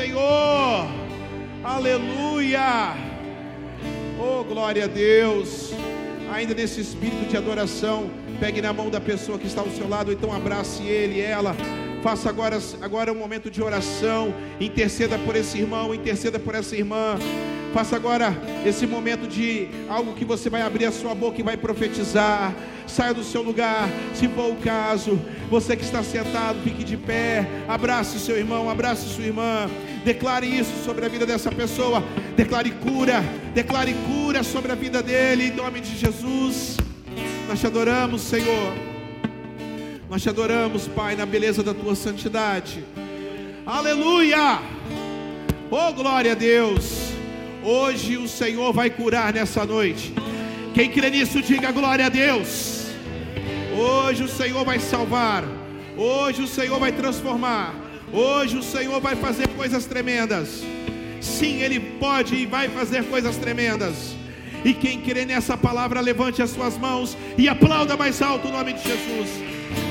Senhor. Aleluia. Oh, glória a Deus. Ainda nesse espírito de adoração, pegue na mão da pessoa que está ao seu lado, então abrace ele, ela. Faça agora, agora um momento de oração. Interceda por esse irmão, interceda por essa irmã. Faça agora esse momento de algo que você vai abrir a sua boca e vai profetizar. Saia do seu lugar, se for o caso. Você que está sentado, fique de pé. Abrace seu irmão, abrace sua irmã. Declare isso sobre a vida dessa pessoa. Declare cura, declare cura sobre a vida dele, em nome de Jesus. Nós te adoramos, Senhor. Nós te adoramos, Pai, na beleza da tua santidade. Aleluia! Oh, glória a Deus. Hoje o Senhor vai curar nessa noite. Quem crê nisso, diga glória a Deus. Hoje o Senhor vai salvar. Hoje o Senhor vai transformar. Hoje o Senhor vai fazer coisas tremendas. Sim, Ele pode e vai fazer coisas tremendas. E quem crê nessa palavra, levante as suas mãos e aplauda mais alto o nome de Jesus,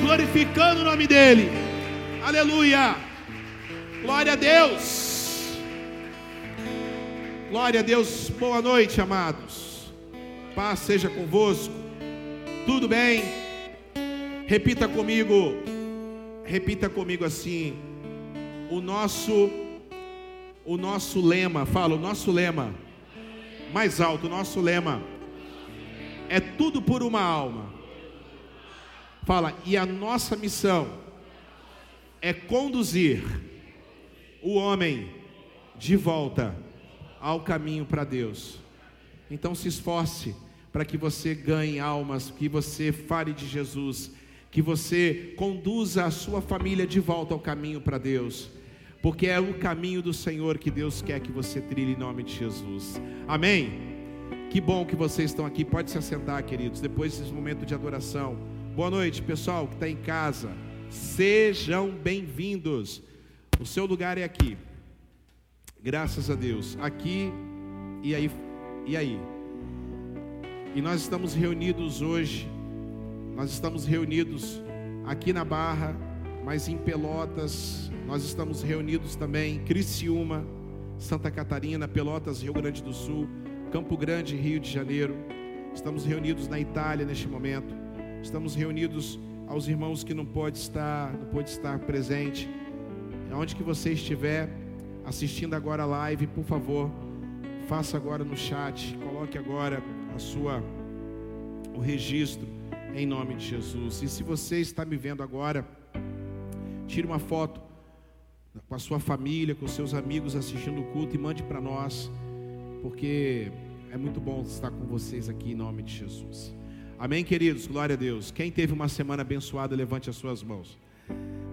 glorificando o nome dEle. Aleluia! Glória a Deus! Glória a Deus, boa noite, amados. Paz seja convosco. Tudo bem? Repita comigo. Repita comigo assim. O nosso o nosso lema, fala, o nosso lema. Mais alto, o nosso lema é tudo por uma alma. Fala, e a nossa missão é conduzir o homem de volta ao caminho para Deus. Então se esforce para que você ganhe almas, que você fale de Jesus, que você conduza a sua família de volta ao caminho para Deus, porque é o caminho do Senhor que Deus quer que você trilhe em nome de Jesus. Amém. Que bom que vocês estão aqui. Pode se assentar, queridos, depois desse momento de adoração. Boa noite, pessoal que está em casa. Sejam bem-vindos. O seu lugar é aqui. Graças a Deus. Aqui e aí e aí. E nós estamos reunidos hoje. Nós estamos reunidos aqui na Barra, mas em Pelotas. Nós estamos reunidos também em Criciúma, Santa Catarina, Pelotas, Rio Grande do Sul, Campo Grande, Rio de Janeiro. Estamos reunidos na Itália neste momento. Estamos reunidos aos irmãos que não pode estar, não pode estar presente. Onde que você estiver, assistindo agora a live, por favor, faça agora no chat, coloque agora a sua o registro em nome de Jesus. E se você está me vendo agora, tire uma foto com a sua família, com seus amigos assistindo o culto e mande para nós, porque é muito bom estar com vocês aqui em nome de Jesus. Amém, queridos? Glória a Deus. Quem teve uma semana abençoada, levante as suas mãos.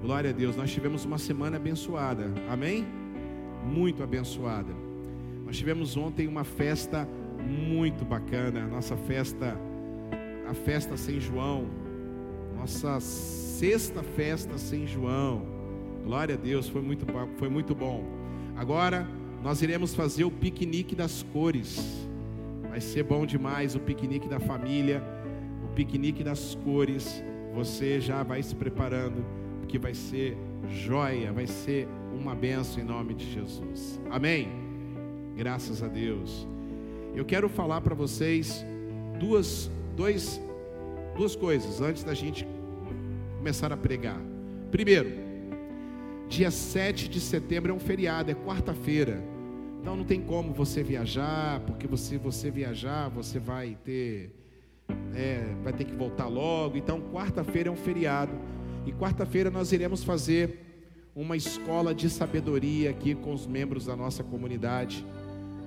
Glória a Deus. Nós tivemos uma semana abençoada. Amém? Muito abençoada. Nós tivemos ontem uma festa muito bacana, nossa festa, a festa sem João, nossa sexta festa sem João. Glória a Deus, foi muito, foi muito bom. Agora nós iremos fazer o piquenique das cores. Vai ser bom demais o piquenique da família, o piquenique das cores. Você já vai se preparando, porque vai ser joia, vai ser uma benção em nome de Jesus. Amém? Graças a Deus. Eu quero falar para vocês duas, dois, duas coisas antes da gente começar a pregar. Primeiro, dia 7 de setembro é um feriado, é quarta-feira. Então não tem como você viajar, porque você você viajar, você vai ter é, vai ter que voltar logo. Então quarta-feira é um feriado e quarta-feira nós iremos fazer uma escola de sabedoria aqui com os membros da nossa comunidade,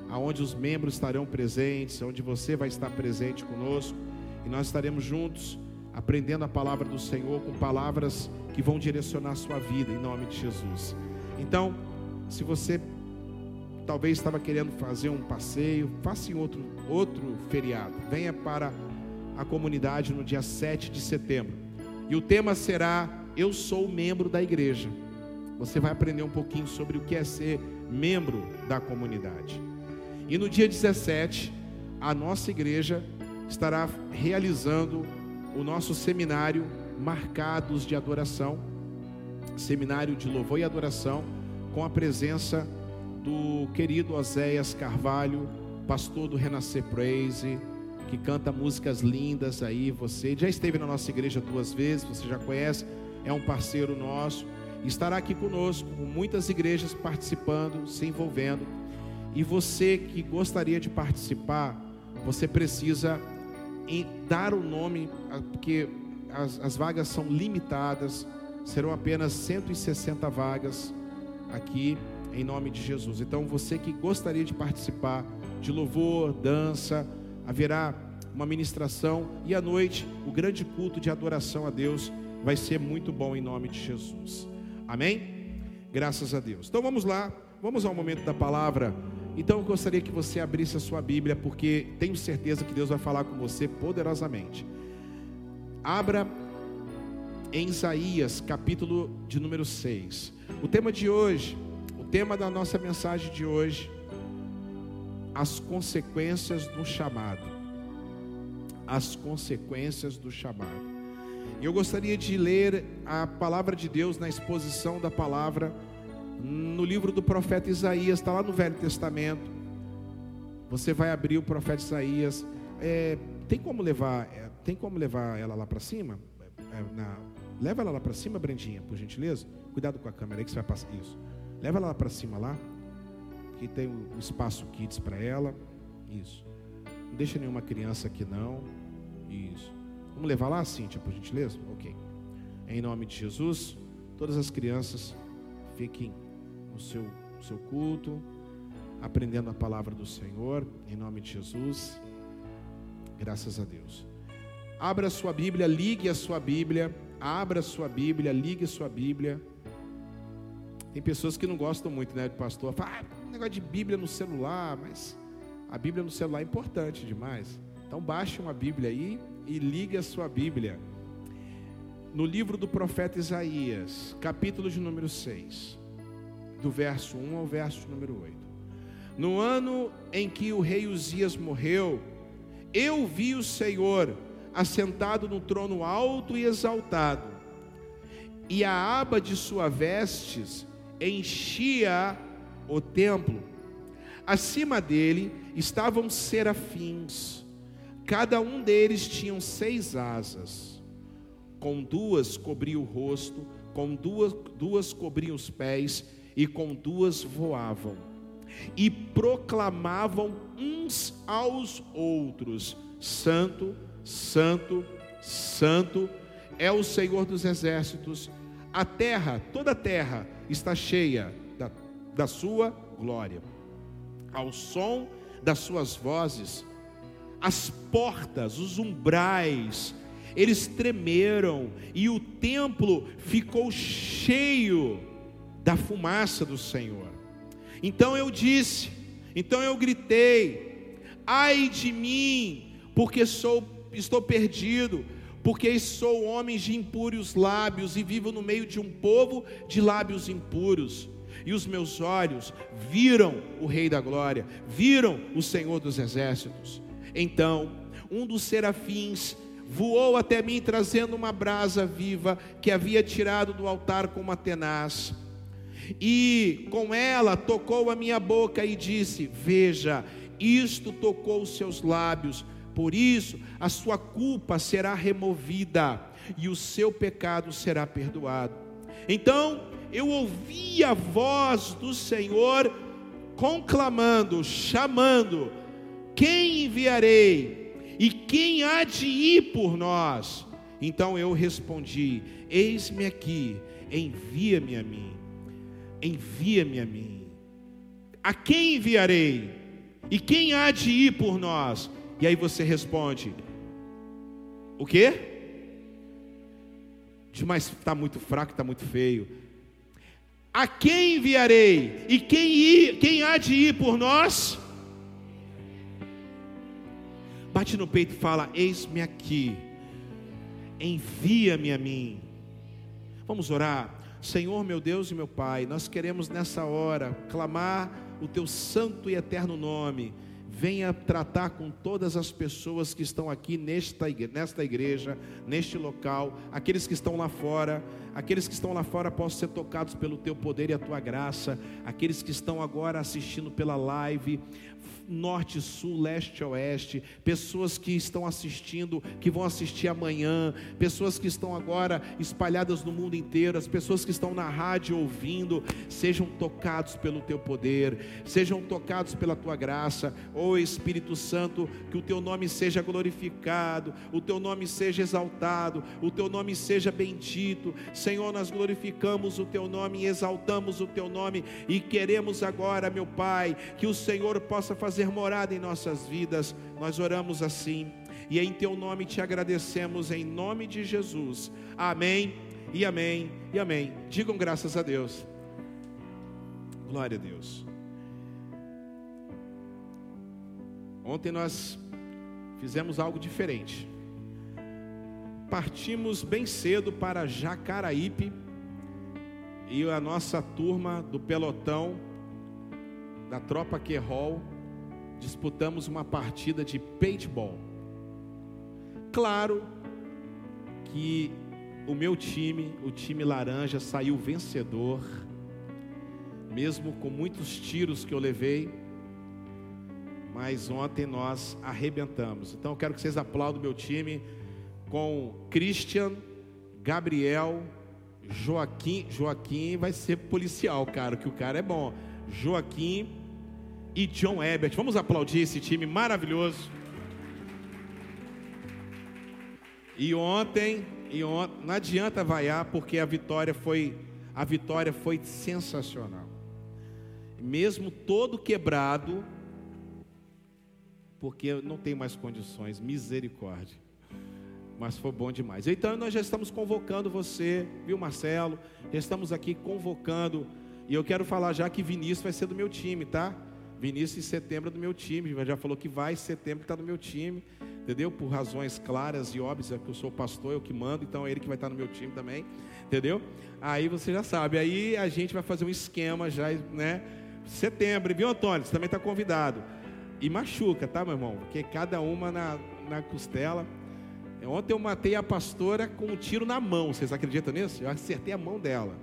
aonde os membros estarão presentes, onde você vai estar presente conosco e nós estaremos juntos aprendendo a palavra do Senhor com palavras que vão direcionar a sua vida em nome de Jesus. Então, se você talvez estava querendo fazer um passeio, faça em outro outro feriado. Venha para a comunidade no dia 7 de setembro. E o tema será Eu sou membro da igreja você vai aprender um pouquinho sobre o que é ser membro da comunidade. E no dia 17, a nossa igreja estará realizando o nosso seminário Marcados de Adoração, seminário de louvor e adoração, com a presença do querido Oséias Carvalho, pastor do Renascer Praise, que canta músicas lindas aí. Você já esteve na nossa igreja duas vezes, você já conhece, é um parceiro nosso. Estará aqui conosco, com muitas igrejas participando, se envolvendo. E você que gostaria de participar, você precisa dar o nome, porque as, as vagas são limitadas, serão apenas 160 vagas aqui em nome de Jesus. Então, você que gostaria de participar de louvor, dança, haverá uma ministração e à noite o grande culto de adoração a Deus vai ser muito bom em nome de Jesus. Amém? Graças a Deus. Então vamos lá, vamos ao momento da palavra. Então eu gostaria que você abrisse a sua Bíblia, porque tenho certeza que Deus vai falar com você poderosamente. Abra em Isaías, capítulo de número 6. O tema de hoje, o tema da nossa mensagem de hoje, as consequências do chamado. As consequências do chamado. E eu gostaria de ler a palavra de Deus na exposição da palavra no livro do profeta Isaías, está lá no Velho Testamento. Você vai abrir o profeta Isaías. É, tem como levar? É, tem como levar ela lá para cima? É, na, leva ela lá para cima, Brendinha, por gentileza. Cuidado com a câmera aí que você vai passar isso. Leva ela lá para cima lá. Que tem um espaço kids para ela. Isso. Não deixa nenhuma criança aqui não. Isso. Vamos levar lá, Cíntia, por gentileza? Ok. Em nome de Jesus, todas as crianças fiquem no seu, seu culto, aprendendo a palavra do Senhor, em nome de Jesus. Graças a Deus. Abra a sua Bíblia, ligue a sua Bíblia, abra a sua Bíblia, ligue a sua Bíblia. Tem pessoas que não gostam muito, né, do pastor. Fala, ah, negócio de Bíblia no celular, mas a Bíblia no celular é importante demais. Então baixe uma Bíblia aí e ligue a sua Bíblia. No livro do profeta Isaías, capítulo de número 6 do verso 1 ao verso número 8. No ano em que o rei Uzias morreu, eu vi o Senhor assentado no trono alto e exaltado, e a aba de sua vestes enchia o templo. Acima dele estavam serafins, cada um deles tinha seis asas, com duas cobria o rosto, com duas, duas cobriam os pés, e com duas voavam, e proclamavam uns aos outros: Santo, Santo, Santo é o Senhor dos exércitos. A terra, toda a terra, está cheia da, da sua glória. Ao som das suas vozes, as portas, os umbrais, eles tremeram e o templo ficou cheio da fumaça do Senhor. Então eu disse, então eu gritei: ai de mim, porque sou, estou perdido, porque sou homem de impuros lábios e vivo no meio de um povo de lábios impuros. E os meus olhos viram o Rei da Glória, viram o Senhor dos Exércitos. Então, um dos serafins voou até mim trazendo uma brasa viva que havia tirado do altar com uma tenaz e com ela tocou a minha boca e disse: Veja, isto tocou os seus lábios, por isso a sua culpa será removida e o seu pecado será perdoado. Então eu ouvi a voz do Senhor conclamando, chamando: Quem enviarei? E quem há de ir por nós? Então eu respondi: Eis-me aqui, envia-me a mim envia-me a mim. A quem enviarei? E quem há de ir por nós? E aí você responde: O quê? Demais está muito fraco, está muito feio. A quem enviarei? E quem, ir, quem há de ir por nós? Bate no peito e fala: Eis-me aqui, envia-me a mim. Vamos orar. Senhor, meu Deus e meu Pai, nós queremos nessa hora clamar o teu santo e eterno nome. Venha tratar com todas as pessoas que estão aqui nesta igreja, nesta igreja, neste local, aqueles que estão lá fora. aqueles que estão lá fora possam ser tocados pelo teu poder e a tua graça, aqueles que estão agora assistindo pela live, norte, sul, leste, oeste, pessoas que estão assistindo, que vão assistir amanhã, pessoas que estão agora espalhadas no mundo inteiro, as pessoas que estão na rádio ouvindo, sejam tocados pelo teu poder, sejam tocados pela tua graça, ó oh, Espírito Santo, que o teu nome seja glorificado, o teu nome seja exaltado, o teu nome seja bendito. Senhor, nós glorificamos o teu nome e exaltamos o teu nome e queremos agora, meu Pai, que o Senhor possa fazer fazer morada em nossas vidas. Nós oramos assim e em teu nome te agradecemos em nome de Jesus. Amém. E amém. E amém. Digam graças a Deus. Glória a Deus. Ontem nós fizemos algo diferente. Partimos bem cedo para Jacaraípe e a nossa turma do pelotão da tropa Querol disputamos uma partida de paintball. Claro que o meu time, o time laranja, saiu vencedor, mesmo com muitos tiros que eu levei, mas ontem nós arrebentamos. Então eu quero que vocês aplaudam meu time com Christian, Gabriel, Joaquim. Joaquim vai ser policial, cara, que o cara é bom. Joaquim, e John Ebert. Vamos aplaudir esse time maravilhoso. E ontem, e ontem, não adianta vaiar porque a vitória foi a vitória foi sensacional. Mesmo todo quebrado, porque não tem mais condições, misericórdia. Mas foi bom demais. Então nós já estamos convocando você, viu Marcelo? Já estamos aqui convocando. E eu quero falar já que Vinícius vai ser do meu time, tá? Vinícius em setembro é do meu time, já falou que vai, em setembro está no meu time, entendeu? Por razões claras e óbvias, é que eu sou pastor, eu que mando, então é ele que vai estar no meu time também, entendeu? Aí você já sabe, aí a gente vai fazer um esquema já, né? Setembro, viu, Antônio? Você também está convidado. E machuca, tá, meu irmão? Porque cada uma na, na costela. Ontem eu matei a pastora com um tiro na mão, vocês acreditam nisso? Eu acertei a mão dela.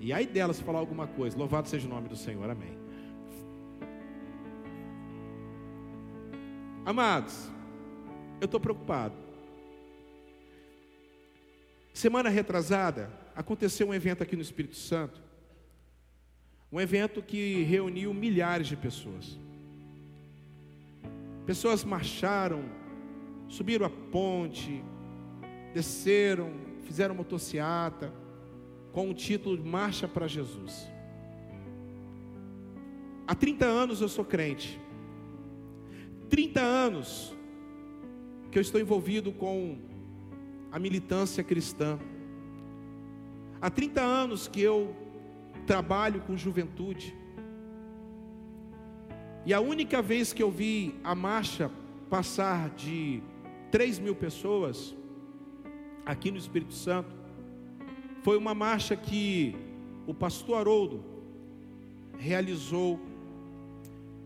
E aí dela se falar alguma coisa, louvado seja o nome do Senhor, amém. Amados, eu estou preocupado. Semana retrasada, aconteceu um evento aqui no Espírito Santo. Um evento que reuniu milhares de pessoas. Pessoas marcharam, subiram a ponte, desceram, fizeram motociata, com o título Marcha para Jesus. Há 30 anos eu sou crente. 30 anos que eu estou envolvido com a militância cristã. Há 30 anos que eu trabalho com juventude. E a única vez que eu vi a marcha passar de 3 mil pessoas aqui no Espírito Santo foi uma marcha que o pastor Haroldo realizou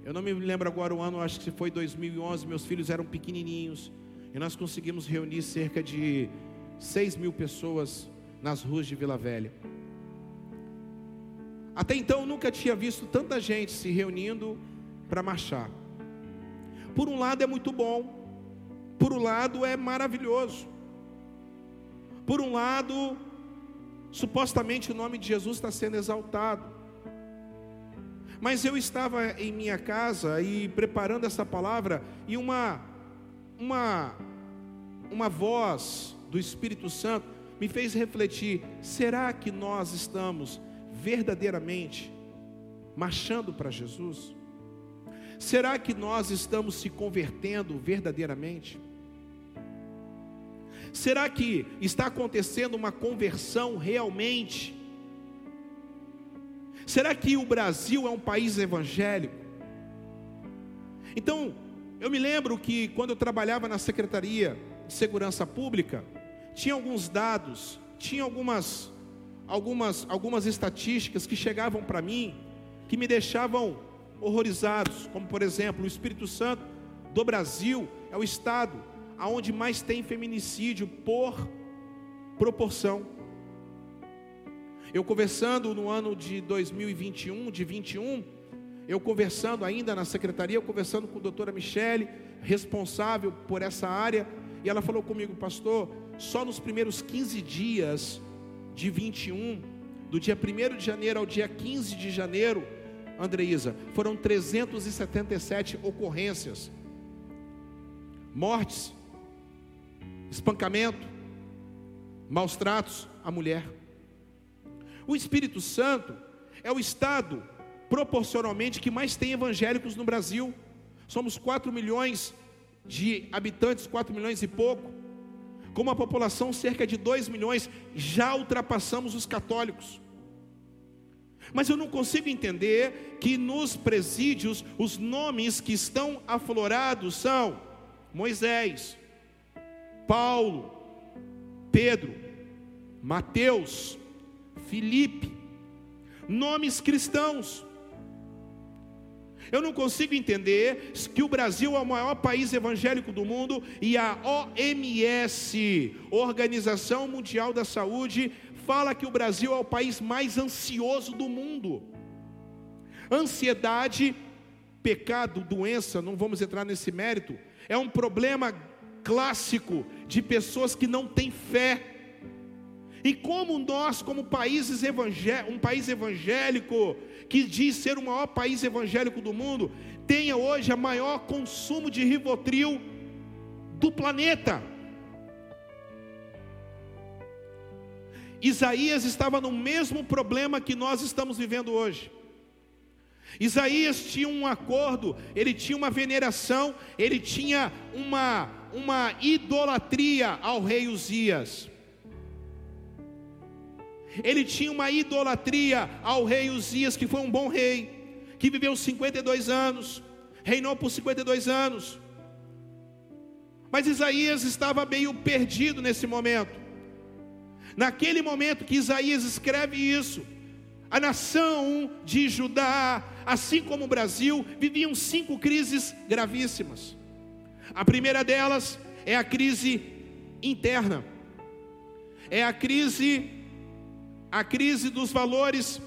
eu não me lembro agora o ano, acho que foi 2011. Meus filhos eram pequenininhos e nós conseguimos reunir cerca de 6 mil pessoas nas ruas de Vila Velha. Até então eu nunca tinha visto tanta gente se reunindo para marchar. Por um lado é muito bom, por um lado é maravilhoso. Por um lado, supostamente o nome de Jesus está sendo exaltado. Mas eu estava em minha casa e preparando essa palavra e uma uma uma voz do Espírito Santo me fez refletir: será que nós estamos verdadeiramente marchando para Jesus? Será que nós estamos se convertendo verdadeiramente? Será que está acontecendo uma conversão realmente? Será que o Brasil é um país evangélico? Então, eu me lembro que quando eu trabalhava na Secretaria de Segurança Pública, tinha alguns dados, tinha algumas algumas algumas estatísticas que chegavam para mim que me deixavam horrorizados, como por exemplo, o Espírito Santo do Brasil é o estado aonde mais tem feminicídio por proporção. Eu conversando no ano de 2021, de 21, eu conversando ainda na secretaria, eu conversando com a doutora Michele, responsável por essa área, e ela falou comigo, pastor, só nos primeiros 15 dias de 21, do dia 1 de janeiro ao dia 15 de janeiro, Andreísa, foram 377 ocorrências, mortes, espancamento, maus tratos à mulher. O Espírito Santo é o estado proporcionalmente que mais tem evangélicos no Brasil. Somos 4 milhões de habitantes, 4 milhões e pouco. Com uma população cerca de 2 milhões, já ultrapassamos os católicos. Mas eu não consigo entender que nos presídios os nomes que estão aflorados são Moisés, Paulo, Pedro, Mateus, Filipe, nomes cristãos. Eu não consigo entender que o Brasil é o maior país evangélico do mundo e a OMS, Organização Mundial da Saúde, fala que o Brasil é o país mais ansioso do mundo. Ansiedade, pecado, doença, não vamos entrar nesse mérito, é um problema clássico de pessoas que não têm fé. E como nós, como países um país evangélico, que diz ser o maior país evangélico do mundo, tenha hoje a maior consumo de Rivotril do planeta. Isaías estava no mesmo problema que nós estamos vivendo hoje. Isaías tinha um acordo, ele tinha uma veneração, ele tinha uma, uma idolatria ao rei Uzias. Ele tinha uma idolatria ao rei Uzias, que foi um bom rei, que viveu 52 anos, reinou por 52 anos. Mas Isaías estava meio perdido nesse momento. Naquele momento que Isaías escreve isso, a nação de Judá, assim como o Brasil, viviam cinco crises gravíssimas. A primeira delas é a crise interna, é a crise, a crise dos valores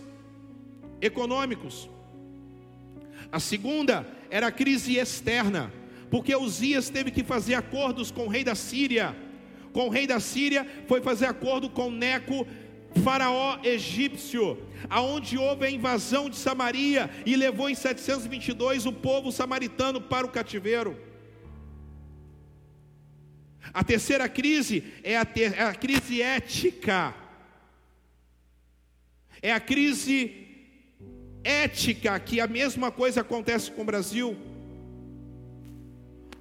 econômicos. A segunda era a crise externa, porque Uzias teve que fazer acordos com o rei da Síria. Com o rei da Síria, foi fazer acordo com Neco, faraó egípcio, aonde houve a invasão de Samaria e levou em 722 o povo samaritano para o cativeiro. A terceira crise é a, ter, é a crise ética. É a crise ética que a mesma coisa acontece com o Brasil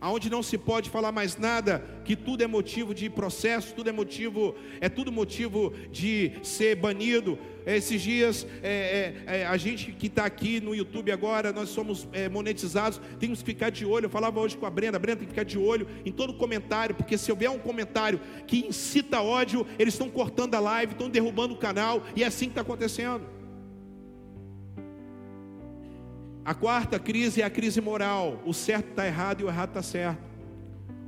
aonde não se pode falar mais nada, que tudo é motivo de processo, tudo é motivo, é tudo motivo de ser banido. Esses dias, é, é, é, a gente que está aqui no YouTube agora, nós somos é, monetizados, temos que ficar de olho. Eu falava hoje com a Brenda, a Brenda tem que ficar de olho em todo comentário, porque se houver um comentário que incita ódio, eles estão cortando a live, estão derrubando o canal, e é assim que está acontecendo. A quarta crise é a crise moral. O certo está errado e o errado está certo.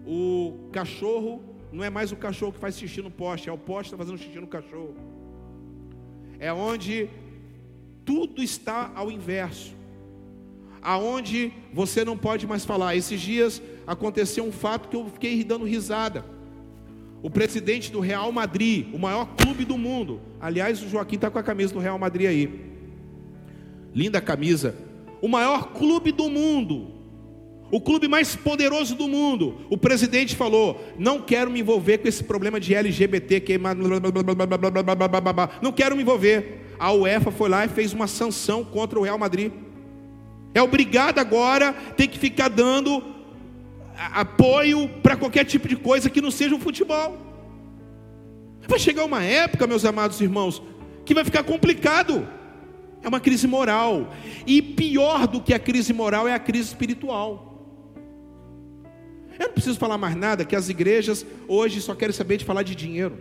O cachorro não é mais o cachorro que faz xixi no poste, é o poste que está fazendo xixi no cachorro. É onde tudo está ao inverso. Aonde você não pode mais falar. Esses dias aconteceu um fato que eu fiquei dando risada. O presidente do Real Madrid, o maior clube do mundo. Aliás, o Joaquim está com a camisa do Real Madrid aí. Linda camisa o maior clube do mundo, o clube mais poderoso do mundo, o presidente falou: não quero me envolver com esse problema de LGBT, que não quero me envolver. A UEFA foi lá e fez uma sanção contra o Real Madrid. É obrigado agora, tem que ficar dando apoio para qualquer tipo de coisa que não seja o futebol. Vai chegar uma época, meus amados irmãos, que vai ficar complicado. É uma crise moral. E pior do que a crise moral é a crise espiritual. Eu não preciso falar mais nada, que as igrejas hoje só querem saber de falar de dinheiro.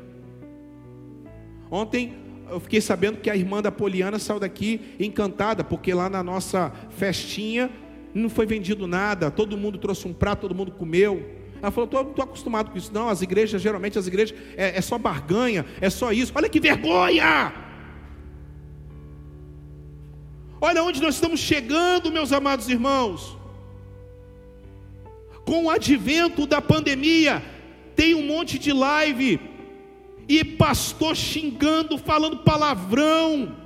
Ontem eu fiquei sabendo que a irmã da Poliana saiu daqui encantada, porque lá na nossa festinha não foi vendido nada, todo mundo trouxe um prato, todo mundo comeu. Ela falou: não estou acostumado com isso, não. As igrejas, geralmente, as igrejas é, é só barganha, é só isso. Olha que vergonha! Olha onde nós estamos chegando, meus amados irmãos. Com o advento da pandemia, tem um monte de live e pastor xingando, falando palavrão.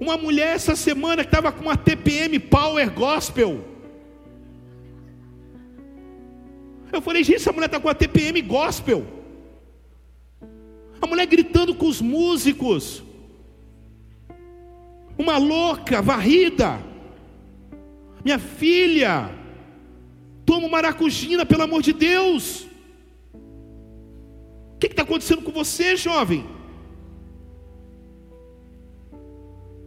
Uma mulher essa semana que estava com uma TPM Power Gospel. Eu falei, gente, essa mulher está com a TPM Gospel. A mulher gritando com os músicos. Uma louca, varrida. Minha filha, toma maracujina, pelo amor de Deus. O que está acontecendo com você, jovem?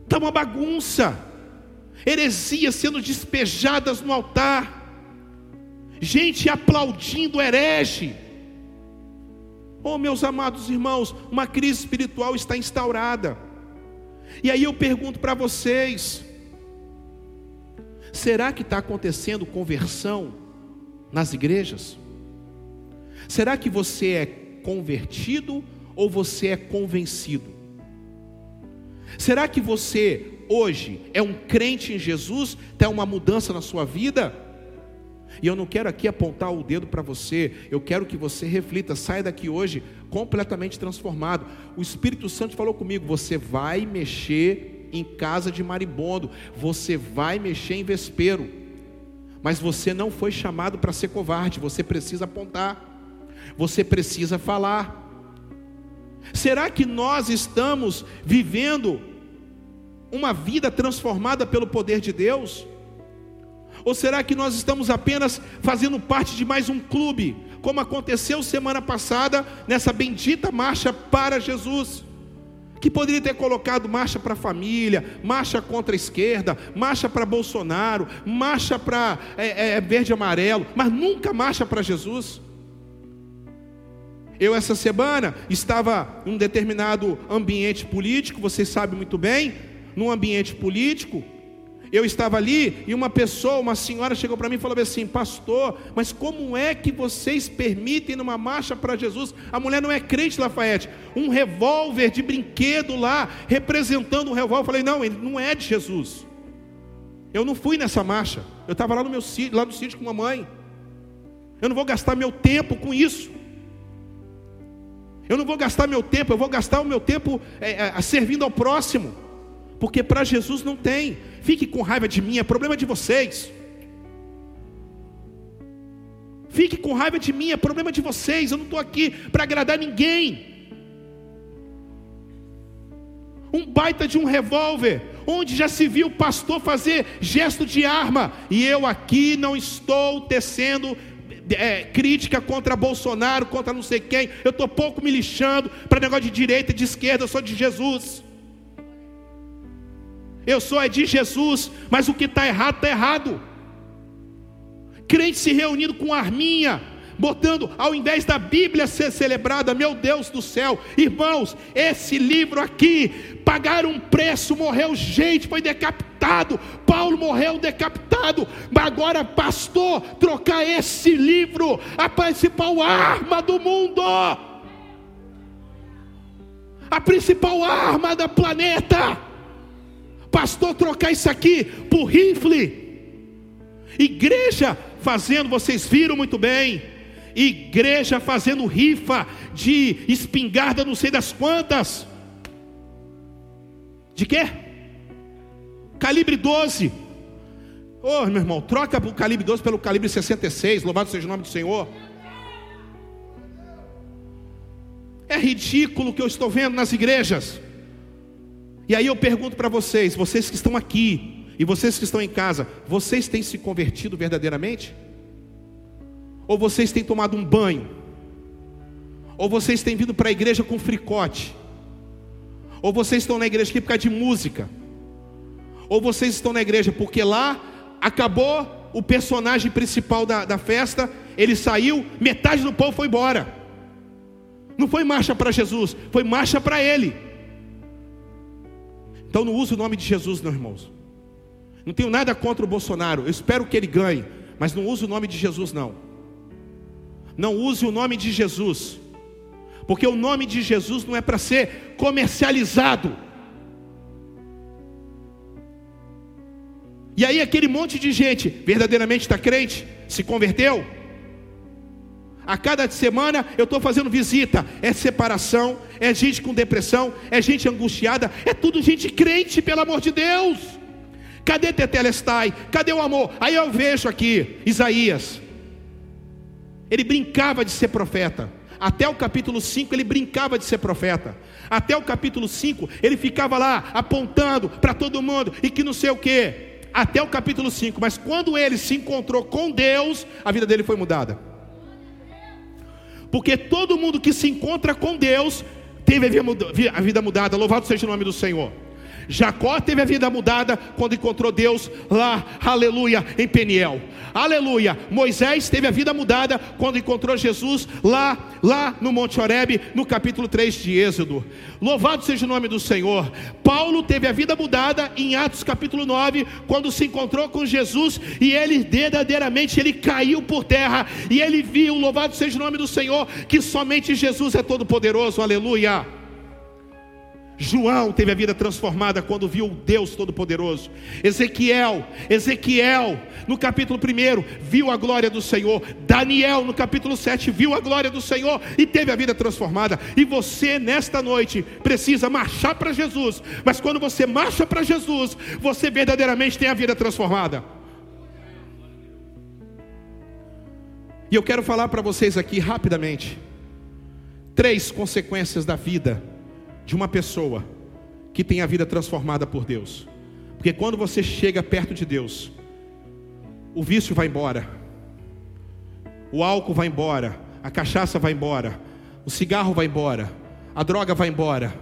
Está uma bagunça, heresias sendo despejadas no altar, gente aplaudindo herege. Oh, meus amados irmãos, uma crise espiritual está instaurada. E aí eu pergunto para vocês: será que está acontecendo conversão nas igrejas? Será que você é convertido ou você é convencido? Será que você hoje é um crente em Jesus, tem uma mudança na sua vida? E eu não quero aqui apontar o dedo para você, eu quero que você reflita, saia daqui hoje completamente transformado. O Espírito Santo falou comigo: você vai mexer em casa de maribondo, você vai mexer em vespeiro, mas você não foi chamado para ser covarde, você precisa apontar, você precisa falar. Será que nós estamos vivendo uma vida transformada pelo poder de Deus? Ou será que nós estamos apenas fazendo parte de mais um clube, como aconteceu semana passada nessa bendita marcha para Jesus? Que poderia ter colocado marcha para a família, marcha contra a esquerda, marcha para Bolsonaro, marcha para é, é, verde e amarelo, mas nunca marcha para Jesus. Eu, essa semana, estava em um determinado ambiente político, vocês sabem muito bem, num ambiente político, eu estava ali e uma pessoa, uma senhora chegou para mim e falou assim: Pastor, mas como é que vocês permitem numa marcha para Jesus? A mulher não é crente, Lafayette. Um revólver de brinquedo lá, representando um revólver. Eu falei: Não, ele não é de Jesus. Eu não fui nessa marcha. Eu estava lá no meu sítio, lá no sítio com mamãe. Eu não vou gastar meu tempo com isso. Eu não vou gastar meu tempo, eu vou gastar o meu tempo é, é, servindo ao próximo. Porque para Jesus não tem. Fique com raiva de mim, é problema de vocês. Fique com raiva de mim, é problema de vocês. Eu não estou aqui para agradar ninguém. Um baita de um revólver, onde já se viu o pastor fazer gesto de arma, e eu aqui não estou tecendo é, crítica contra Bolsonaro, contra não sei quem, eu estou pouco me lixando para negócio de direita e de esquerda, eu sou de Jesus. Eu sou é de Jesus, mas o que está errado, está errado. Crente se reunindo com arminha, botando, ao invés da Bíblia ser celebrada, meu Deus do céu, irmãos, esse livro aqui, pagaram um preço, morreu gente, foi decapitado, Paulo morreu decapitado, mas agora, pastor, trocar esse livro, a principal arma do mundo, a principal arma do planeta, pastor, trocar isso aqui por rifle, igreja fazendo, vocês viram muito bem, igreja fazendo rifa de espingarda, não sei das quantas. De quê? Calibre 12. Ô oh, meu irmão, troca o calibre 12 pelo calibre 66. Louvado seja o nome do Senhor. É ridículo o que eu estou vendo nas igrejas. E aí eu pergunto para vocês, vocês que estão aqui e vocês que estão em casa, vocês têm se convertido verdadeiramente? Ou vocês têm tomado um banho? Ou vocês têm vindo para a igreja com fricote? Ou vocês estão na igreja aqui por causa de música? Ou vocês estão na igreja porque lá acabou o personagem principal da, da festa, ele saiu, metade do povo foi embora. Não foi marcha para Jesus, foi marcha para ele. Então não use o nome de Jesus, não, irmãos. Não tenho nada contra o Bolsonaro. Eu espero que ele ganhe, mas não use o nome de Jesus, não. Não use o nome de Jesus, porque o nome de Jesus não é para ser comercializado. E aí aquele monte de gente verdadeiramente está crente, se converteu, a cada semana eu estou fazendo visita. É separação, é gente com depressão, é gente angustiada, é tudo gente crente, pelo amor de Deus. Cadê Tetelestai? Cadê o amor? Aí eu vejo aqui Isaías. Ele brincava de ser profeta. Até o capítulo 5 ele brincava de ser profeta. Até o capítulo 5 ele ficava lá apontando para todo mundo e que não sei o que. Até o capítulo 5. Mas quando ele se encontrou com Deus, a vida dele foi mudada. Porque todo mundo que se encontra com Deus teve a vida mudada. Louvado seja o nome do Senhor. Jacó teve a vida mudada quando encontrou Deus lá, aleluia, em Peniel. Aleluia. Moisés teve a vida mudada quando encontrou Jesus lá, lá no Monte Horebe, no capítulo 3 de Êxodo. Louvado seja o nome do Senhor. Paulo teve a vida mudada em Atos capítulo 9, quando se encontrou com Jesus e ele verdadeiramente ele caiu por terra e ele viu, louvado seja o nome do Senhor, que somente Jesus é todo poderoso. Aleluia. João teve a vida transformada quando viu Deus Todo-Poderoso. Ezequiel, Ezequiel, no capítulo 1, viu a glória do Senhor. Daniel, no capítulo 7, viu a glória do Senhor e teve a vida transformada. E você, nesta noite, precisa marchar para Jesus. Mas quando você marcha para Jesus, você verdadeiramente tem a vida transformada. E eu quero falar para vocês aqui rapidamente três consequências da vida de uma pessoa que tem a vida transformada por Deus. Porque quando você chega perto de Deus, o vício vai embora, o álcool vai embora, a cachaça vai embora, o cigarro vai embora, a droga vai embora,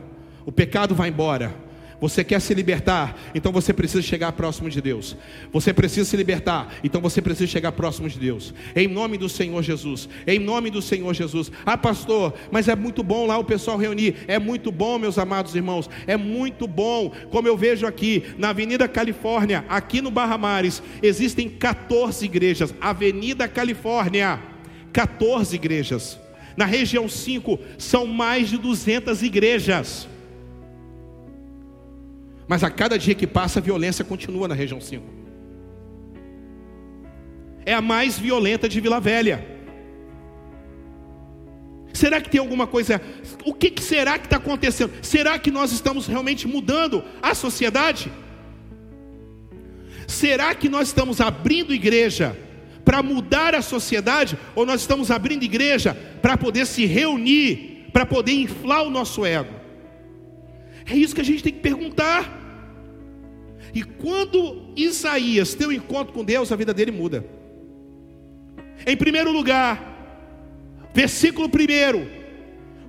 o pecado vai embora, você quer se libertar, então você precisa chegar próximo de Deus. Você precisa se libertar, então você precisa chegar próximo de Deus. Em nome do Senhor Jesus. Em nome do Senhor Jesus. Ah, pastor, mas é muito bom lá o pessoal reunir. É muito bom, meus amados irmãos. É muito bom. Como eu vejo aqui, na Avenida Califórnia, aqui no Barra Mares, existem 14 igrejas. Avenida Califórnia, 14 igrejas. Na região 5, são mais de 200 igrejas. Mas a cada dia que passa, a violência continua na região 5. É a mais violenta de Vila Velha. Será que tem alguma coisa? O que, que será que está acontecendo? Será que nós estamos realmente mudando a sociedade? Será que nós estamos abrindo igreja para mudar a sociedade? Ou nós estamos abrindo igreja para poder se reunir, para poder inflar o nosso ego? É isso que a gente tem que perguntar. E quando Isaías tem um encontro com Deus, a vida dele muda. Em primeiro lugar, versículo primeiro,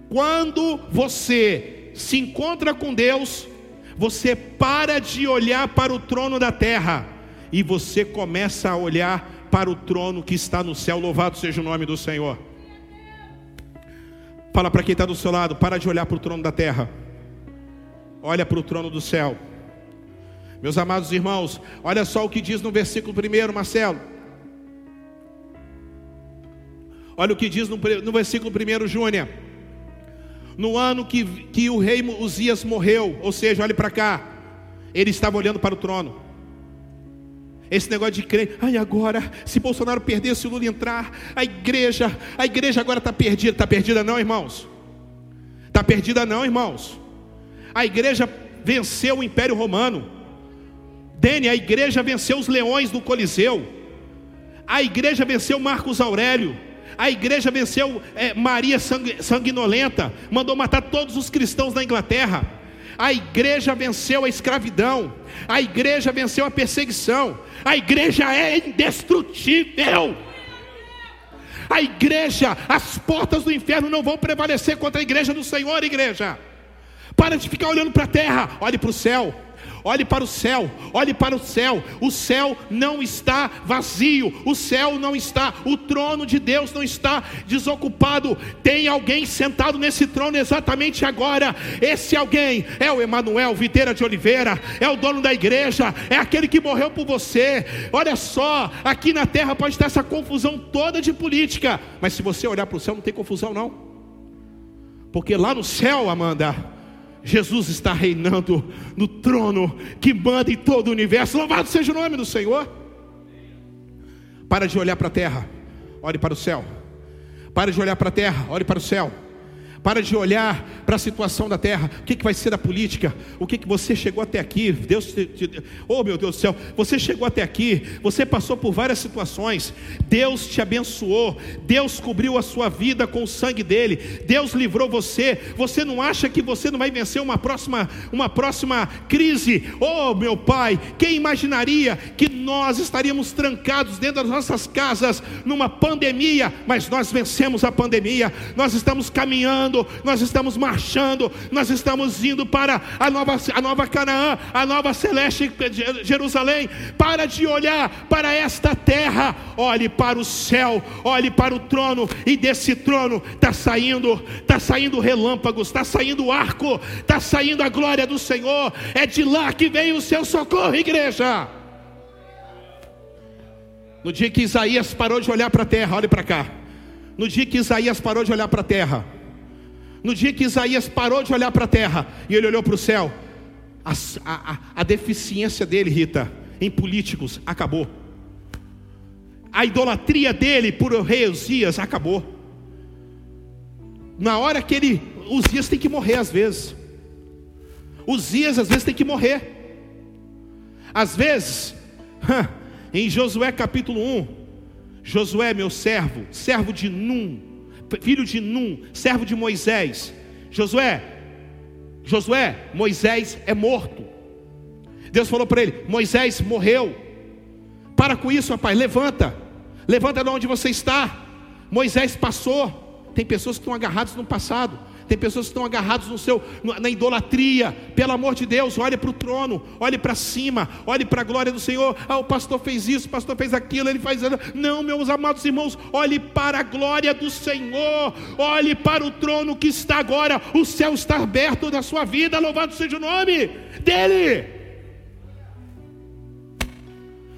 quando você se encontra com Deus, você para de olhar para o trono da terra e você começa a olhar para o trono que está no céu. Louvado seja o nome do Senhor. Fala para quem está do seu lado: para de olhar para o trono da terra, olha para o trono do céu. Meus amados irmãos, olha só o que diz no versículo 1, Marcelo. Olha o que diz no, no versículo 1, Júnior. No ano que, que o rei Uzias morreu, ou seja, olhe para cá, ele estava olhando para o trono. Esse negócio de crer, ai agora, se Bolsonaro perder, se Lula entrar, a igreja, a igreja agora está perdida. Está perdida não, irmãos? Está perdida não, irmãos? A igreja venceu o Império Romano. Dene, a igreja venceu os leões do Coliseu. A igreja venceu Marcos Aurélio. A igreja venceu é, Maria Sanguinolenta. Mandou matar todos os cristãos da Inglaterra. A igreja venceu a escravidão. A igreja venceu a perseguição. A igreja é indestrutível. A igreja, as portas do inferno não vão prevalecer contra a igreja do Senhor, igreja. Para de ficar olhando para a terra, olhe para o céu. Olhe para o céu, olhe para o céu. O céu não está vazio, o céu não está, o trono de Deus não está desocupado. Tem alguém sentado nesse trono exatamente agora. Esse alguém é o Emanuel Videira de Oliveira, é o dono da igreja, é aquele que morreu por você. Olha só, aqui na terra pode estar essa confusão toda de política, mas se você olhar para o céu, não tem confusão, não. Porque lá no céu, Amanda, Jesus está reinando no trono que manda em todo o universo. Louvado seja o nome do Senhor. Para de olhar para a terra, olhe para o céu. Para de olhar para a terra, olhe para o céu. Para de olhar para a situação da terra. O que, que vai ser da política? O que, que você chegou até aqui? Deus te, te, oh meu Deus do céu, você chegou até aqui, você passou por várias situações. Deus te abençoou. Deus cobriu a sua vida com o sangue dele. Deus livrou você. Você não acha que você não vai vencer uma próxima, uma próxima crise? Oh meu Pai, quem imaginaria que nós estaríamos trancados dentro das nossas casas numa pandemia? Mas nós vencemos a pandemia. Nós estamos caminhando nós estamos marchando, nós estamos indo para a nova, a nova Canaã, a nova celeste Jerusalém. Para de olhar para esta terra, olhe para o céu, olhe para o trono, e desse trono está saindo, está saindo relâmpagos, está saindo arco, está saindo a glória do Senhor. É de lá que vem o seu socorro, igreja. No dia que Isaías parou de olhar para a terra, olhe para cá. No dia que Isaías parou de olhar para a terra, no dia que Isaías parou de olhar para a terra e ele olhou para o céu, a, a, a deficiência dele, Rita, em políticos acabou. A idolatria dele por rei Uzias acabou. Na hora que ele, Uzias tem que morrer às vezes. Uzias às vezes tem que morrer. Às vezes, em Josué capítulo 1, Josué, meu servo, servo de Num, filho de Num, servo de Moisés. Josué, Josué, Moisés é morto. Deus falou para ele: Moisés morreu. Para com isso, rapaz, levanta. Levanta de onde você está. Moisés passou. Tem pessoas que estão agarradas no passado. Tem pessoas que estão agarradas no seu, na idolatria. Pelo amor de Deus, olhe para o trono, olhe para cima, olhe para a glória do Senhor. Ah, o pastor fez isso, o pastor fez aquilo, ele faz. Não, meus amados irmãos, olhe para a glória do Senhor, olhe para o trono que está agora. O céu está aberto na sua vida, louvado seja o nome dEle.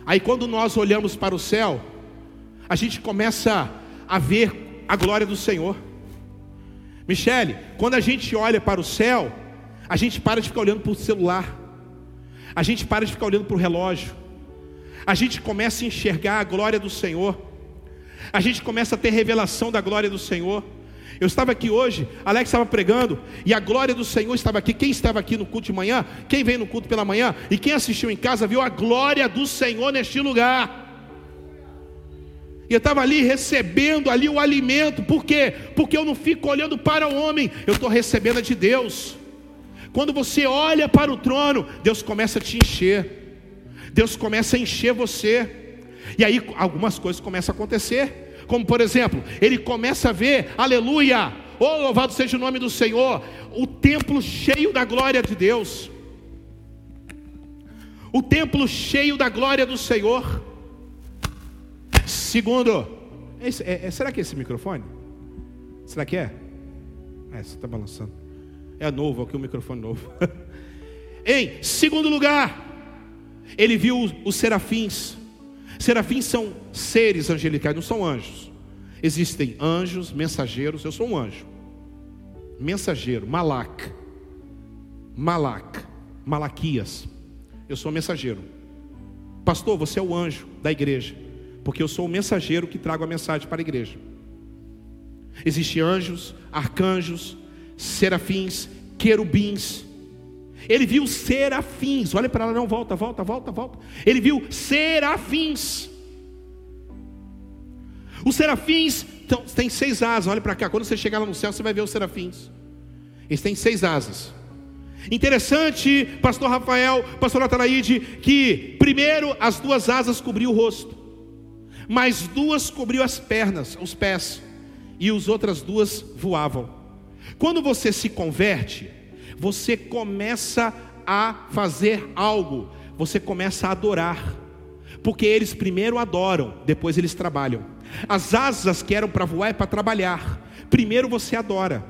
Aí quando nós olhamos para o céu, a gente começa a ver a glória do Senhor. Michele, quando a gente olha para o céu, a gente para de ficar olhando para o celular, a gente para de ficar olhando para o relógio, a gente começa a enxergar a glória do Senhor, a gente começa a ter revelação da glória do Senhor. Eu estava aqui hoje, Alex estava pregando, e a glória do Senhor estava aqui. Quem estava aqui no culto de manhã, quem veio no culto pela manhã, e quem assistiu em casa, viu a glória do Senhor neste lugar. E eu estava ali recebendo ali o alimento, por quê? Porque eu não fico olhando para o homem, eu estou recebendo de Deus. Quando você olha para o trono, Deus começa a te encher, Deus começa a encher você, e aí algumas coisas começam a acontecer, como por exemplo, ele começa a ver, aleluia, oh louvado seja o nome do Senhor, o templo cheio da glória de Deus, o templo cheio da glória do Senhor. Segundo, esse, é, é, será que é esse microfone? Será que é? É, você está balançando. É novo, aqui o microfone novo. em segundo lugar, ele viu os serafins. Serafins são seres angelicais, não são anjos. Existem anjos, mensageiros. Eu sou um anjo. Mensageiro, Malak. Malak. Malaquias. Eu sou mensageiro. Pastor, você é o anjo da igreja porque eu sou o mensageiro que trago a mensagem para a igreja. Existem anjos, arcanjos, serafins, querubins. Ele viu serafins. Olha para lá, não, volta, volta, volta, volta. Ele viu serafins. Os serafins têm seis asas. Olha para cá. Quando você chegar lá no céu, você vai ver os serafins. Eles têm seis asas. Interessante, pastor Rafael, pastor Natanaide, que primeiro as duas asas cobriam o rosto mas duas cobriu as pernas, os pés, e as outras duas voavam. Quando você se converte, você começa a fazer algo, você começa a adorar, porque eles primeiro adoram, depois eles trabalham. As asas que eram para voar é para trabalhar. Primeiro você adora.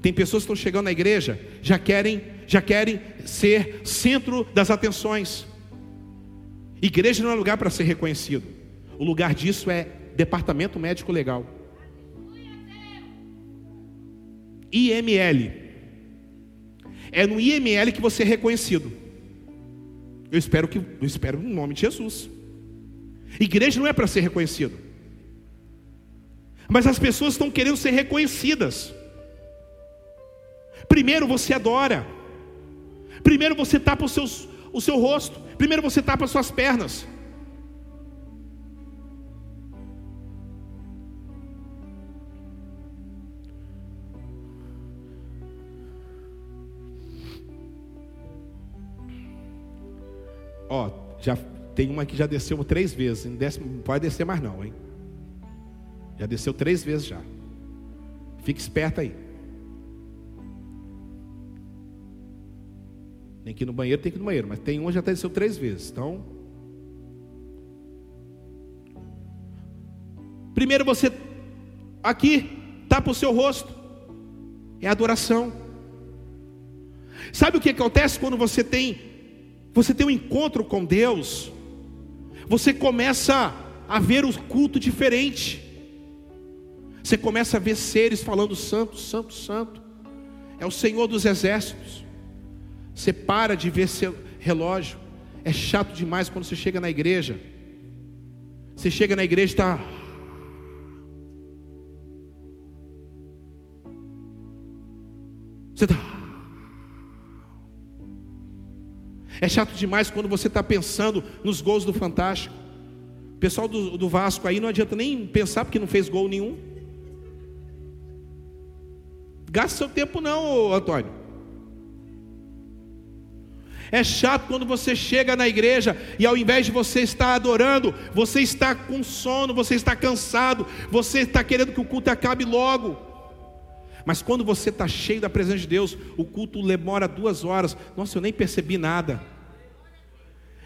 Tem pessoas que estão chegando na igreja, já querem, já querem ser centro das atenções. Igreja não é lugar para ser reconhecido. O lugar disso é Departamento Médico Legal. IML. é no IML que você é reconhecido. Eu espero que, eu espero no nome de Jesus. Igreja não é para ser reconhecido. Mas as pessoas estão querendo ser reconhecidas. Primeiro você adora. Primeiro você tapa os seus, o seu rosto. Primeiro você tapa as suas pernas. Ó, já tem uma que já desceu três vezes. Não pode descer mais não, hein? Já desceu três vezes já. Fique esperto aí. Tem que ir no banheiro, tem que ir no banheiro. Mas tem um já desceu três vezes. Então. Primeiro você aqui tapa o seu rosto. É adoração. Sabe o que acontece quando você tem você tem um encontro com Deus? Você começa a ver o culto diferente. Você começa a ver seres falando santo, santo, santo. É o Senhor dos exércitos. Você para de ver seu relógio. É chato demais quando você chega na igreja. Você chega na igreja e está. Você está. É chato demais quando você está pensando nos gols do Fantástico. O pessoal do, do Vasco aí não adianta nem pensar porque não fez gol nenhum. Gaste seu tempo não, Antônio. É chato quando você chega na igreja e ao invés de você estar adorando, você está com sono, você está cansado, você está querendo que o culto acabe logo. Mas quando você está cheio da presença de Deus, o culto demora duas horas. Nossa, eu nem percebi nada.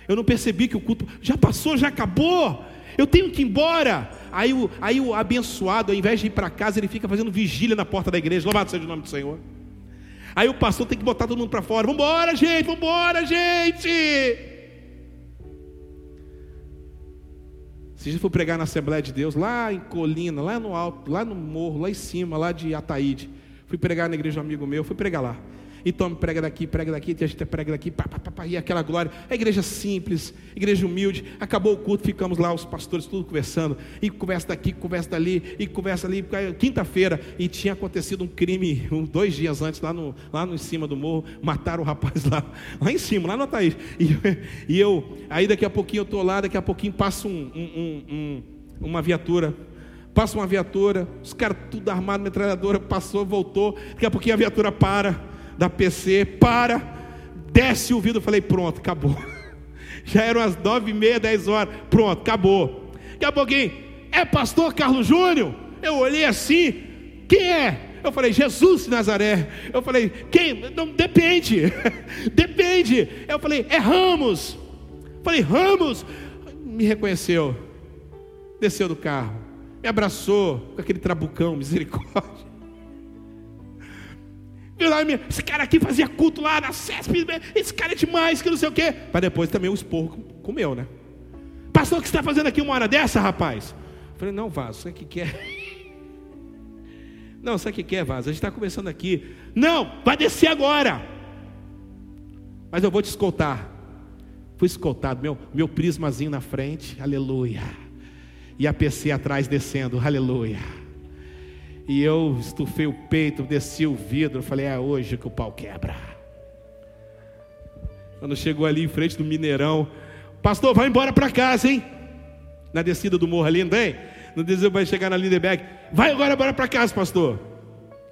Eu não percebi que o culto já passou, já acabou. Eu tenho que ir embora. Aí o, aí o abençoado, ao invés de ir para casa, ele fica fazendo vigília na porta da igreja. Louvado seja o nome do Senhor. Aí o pastor tem que botar todo mundo para fora. Vamos embora, gente, vamos embora, gente. Se gente for pregar na Assembleia de Deus, lá em Colina, lá no alto, lá no morro, lá em cima, lá de Ataíde. Fui pregar na igreja de um amigo meu, fui pregar lá. E tome, prega daqui, prega daqui, a gente prega daqui, pá, pá, pá, pá, e aquela glória. A igreja simples, igreja humilde. Acabou o culto, ficamos lá, os pastores tudo conversando. E conversa daqui, conversa dali, e conversa ali. Quinta-feira, e tinha acontecido um crime um, dois dias antes, lá, no, lá no em cima do morro. Mataram o rapaz lá, lá em cima, lá no Ataís. E, e eu, aí daqui a pouquinho eu estou lá, daqui a pouquinho passa um, um, uma viatura passa uma viatura, os caras tudo armado, metralhadora, passou, voltou, daqui a pouquinho a viatura para, da PC, para, desce o vidro, falei, pronto, acabou. Já eram as nove e meia, dez horas, pronto, acabou. Daqui a pouquinho, é pastor Carlos Júnior? Eu olhei assim, quem é? Eu falei, Jesus de Nazaré. Eu falei, quem? Não, depende. depende. Eu falei, é Ramos. Eu falei, Ramos. Me reconheceu. Desceu do carro. Me abraçou com aquele trabucão, misericórdia esse cara aqui fazia culto lá na CESP, esse cara é demais, que não sei o quê. Para depois também o esporro comeu, né? Pastor, o que você está fazendo aqui uma hora dessa, rapaz? Eu falei, não, Vaso, você que quer. Não, sabe o que quer, Vaso? A gente está conversando aqui. Não, vai descer agora. Mas eu vou te escoltar. Fui escoltado, meu, meu prismazinho na frente, aleluia. E a PC atrás descendo, aleluia. E eu estufei o peito, desci o vidro, falei: é hoje que o pau quebra. Quando chegou ali em frente do Mineirão, pastor, vai embora para casa, hein? Na descida do morro ali, não tem? No desejo vai chegar na Lindeberg. Vai agora embora para casa, pastor.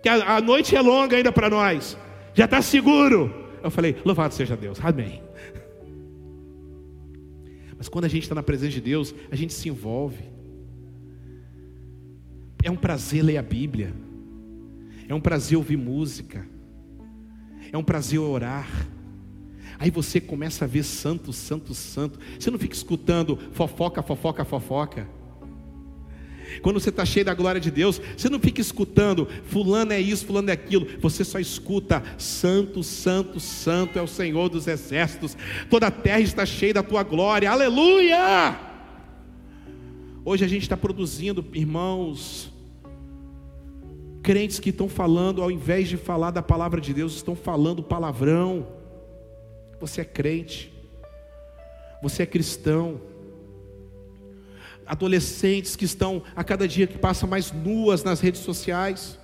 Que a, a noite é longa ainda para nós. Já está seguro. Eu falei: louvado seja Deus, amém. Mas quando a gente está na presença de Deus, a gente se envolve. É um prazer ler a Bíblia. É um prazer ouvir música. É um prazer orar. Aí você começa a ver santo, santo, santo. Você não fica escutando fofoca, fofoca, fofoca. Quando você está cheio da glória de Deus, você não fica escutando, fulano é isso, fulano é aquilo. Você só escuta, santo, santo, santo é o Senhor dos exércitos. Toda a terra está cheia da tua glória. Aleluia! Hoje a gente está produzindo, irmãos, crentes que estão falando, ao invés de falar da palavra de Deus, estão falando palavrão. Você é crente, você é cristão. Adolescentes que estão a cada dia que passa mais nuas nas redes sociais.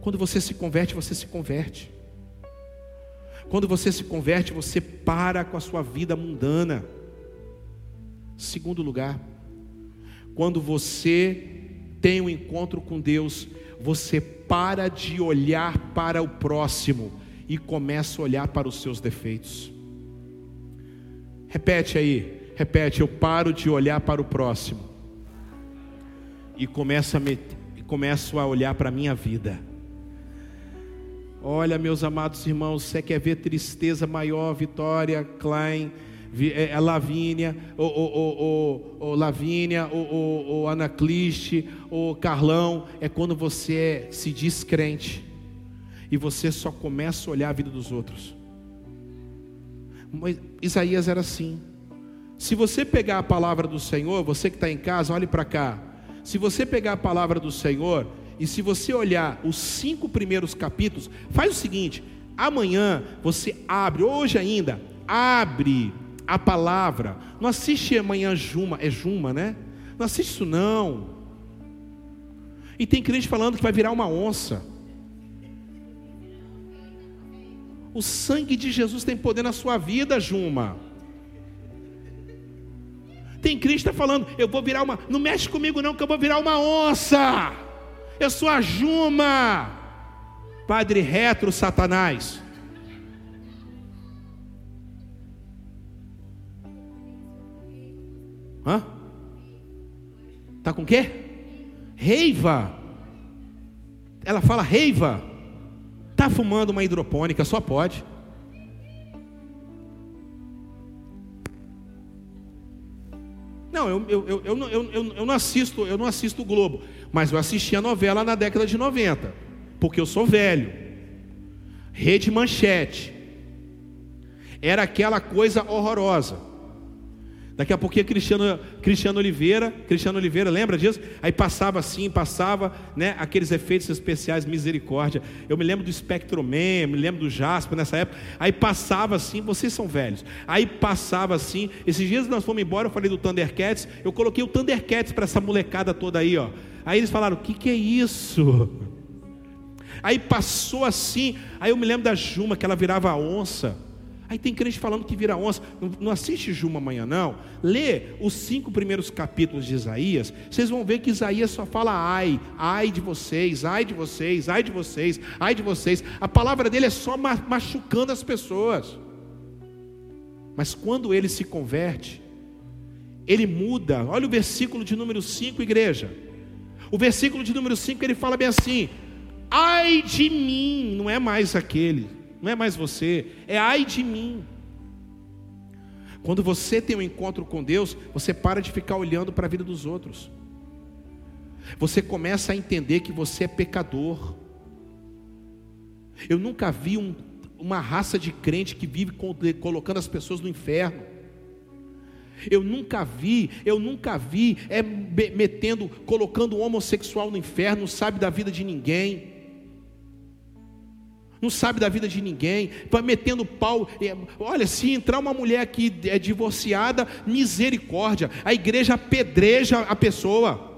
Quando você se converte, você se converte. Quando você se converte, você para com a sua vida mundana. Segundo lugar, quando você tem um encontro com Deus, você para de olhar para o próximo e começa a olhar para os seus defeitos. Repete aí, repete, eu paro de olhar para o próximo e começo a, me, começo a olhar para a minha vida. Olha, meus amados irmãos, você quer ver tristeza maior, Vitória, Klein, é, é Lavínia, ou, ou, ou, Lavínia, ou, ou Anacliste, ou Carlão, é quando você se descrente e você só começa a olhar a vida dos outros. Mas Isaías era assim. Se você pegar a palavra do Senhor, você que está em casa, olhe para cá. Se você pegar a palavra do Senhor e se você olhar os cinco primeiros capítulos, faz o seguinte: amanhã você abre, hoje ainda, abre a palavra. Não assiste amanhã Juma, é Juma, né? Não assiste isso não. E tem crente falando que vai virar uma onça. O sangue de Jesus tem poder na sua vida, Juma. Tem crente está falando, eu vou virar uma. Não mexe comigo, não, que eu vou virar uma onça. Eu sou a Juma. Padre retro Satanás. Hã? Tá com quê? Reiva. Ela fala reiva. Tá fumando uma hidropônica, só pode. Não, eu, eu, eu, eu, eu, não assisto, eu não assisto o Globo. Mas eu assisti a novela na década de 90, porque eu sou velho. Rede Manchete. Era aquela coisa horrorosa. Daqui a pouquinho Cristiano, Cristiano Oliveira, Cristiano Oliveira, lembra disso? Aí passava assim, passava, né, aqueles efeitos especiais, misericórdia. Eu me lembro do Spectroman, me lembro do Jasper nessa época. Aí passava assim, vocês são velhos. Aí passava assim. Esses dias nós fomos embora, eu falei do Thundercats, eu coloquei o Thundercats para essa molecada toda aí, ó. Aí eles falaram: "O que que é isso?" Aí passou assim, aí eu me lembro da Juma que ela virava onça. Aí tem crente falando que vira onça. Não, não assiste Juma amanhã, não. Lê os cinco primeiros capítulos de Isaías. Vocês vão ver que Isaías só fala ai, ai de vocês, ai de vocês, ai de vocês, ai de vocês. A palavra dele é só machucando as pessoas. Mas quando ele se converte, ele muda. Olha o versículo de número 5, igreja. O versículo de número 5 ele fala bem assim: ai de mim, não é mais aquele não é mais você, é ai de mim. Quando você tem um encontro com Deus, você para de ficar olhando para a vida dos outros. Você começa a entender que você é pecador. Eu nunca vi um, uma raça de crente que vive colocando as pessoas no inferno. Eu nunca vi, eu nunca vi é metendo, colocando o homossexual no inferno, não sabe da vida de ninguém não sabe da vida de ninguém, vai metendo pau. Olha, se entrar uma mulher que é divorciada, misericórdia, a igreja apedreja a pessoa.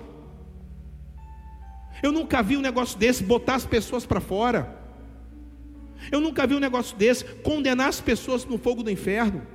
Eu nunca vi um negócio desse botar as pessoas para fora. Eu nunca vi um negócio desse condenar as pessoas no fogo do inferno.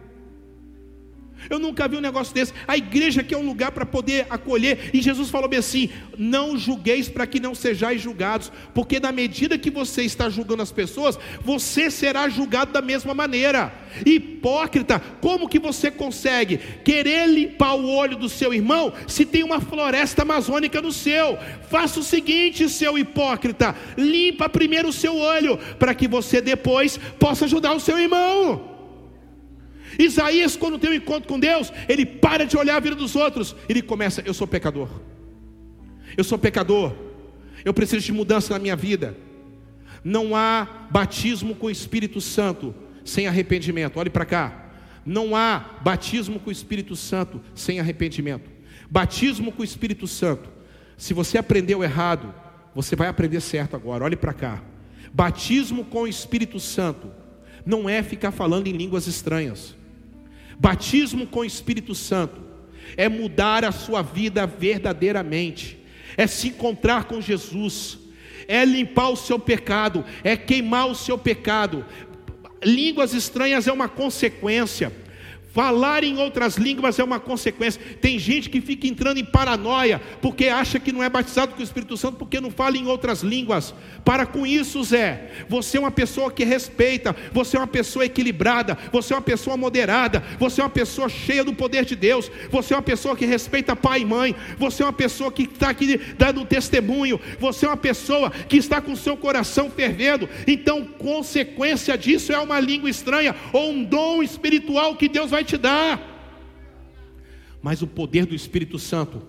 Eu nunca vi um negócio desse. A igreja que é um lugar para poder acolher. E Jesus falou bem assim: não julgueis para que não sejais julgados, porque na medida que você está julgando as pessoas, você será julgado da mesma maneira. Hipócrita, como que você consegue querer limpar o olho do seu irmão se tem uma floresta amazônica no seu? Faça o seguinte, seu hipócrita: limpa primeiro o seu olho, para que você depois possa ajudar o seu irmão. Isaías, quando tem um encontro com Deus, ele para de olhar a vida dos outros, ele começa: Eu sou pecador, eu sou pecador, eu preciso de mudança na minha vida. Não há batismo com o Espírito Santo sem arrependimento. Olhe para cá. Não há batismo com o Espírito Santo sem arrependimento. Batismo com o Espírito Santo Se você aprendeu errado, você vai aprender certo agora. Olhe para cá. Batismo com o Espírito Santo não é ficar falando em línguas estranhas. Batismo com o Espírito Santo é mudar a sua vida verdadeiramente, é se encontrar com Jesus, é limpar o seu pecado, é queimar o seu pecado. Línguas estranhas é uma consequência. Falar em outras línguas é uma consequência. Tem gente que fica entrando em paranoia porque acha que não é batizado com o Espírito Santo porque não fala em outras línguas. Para com isso, Zé. Você é uma pessoa que respeita, você é uma pessoa equilibrada, você é uma pessoa moderada, você é uma pessoa cheia do poder de Deus, você é uma pessoa que respeita pai e mãe, você é uma pessoa que está aqui dando testemunho, você é uma pessoa que está com o seu coração fervendo. Então, consequência disso é uma língua estranha ou um dom espiritual que Deus vai te dar. Mas o poder do Espírito Santo,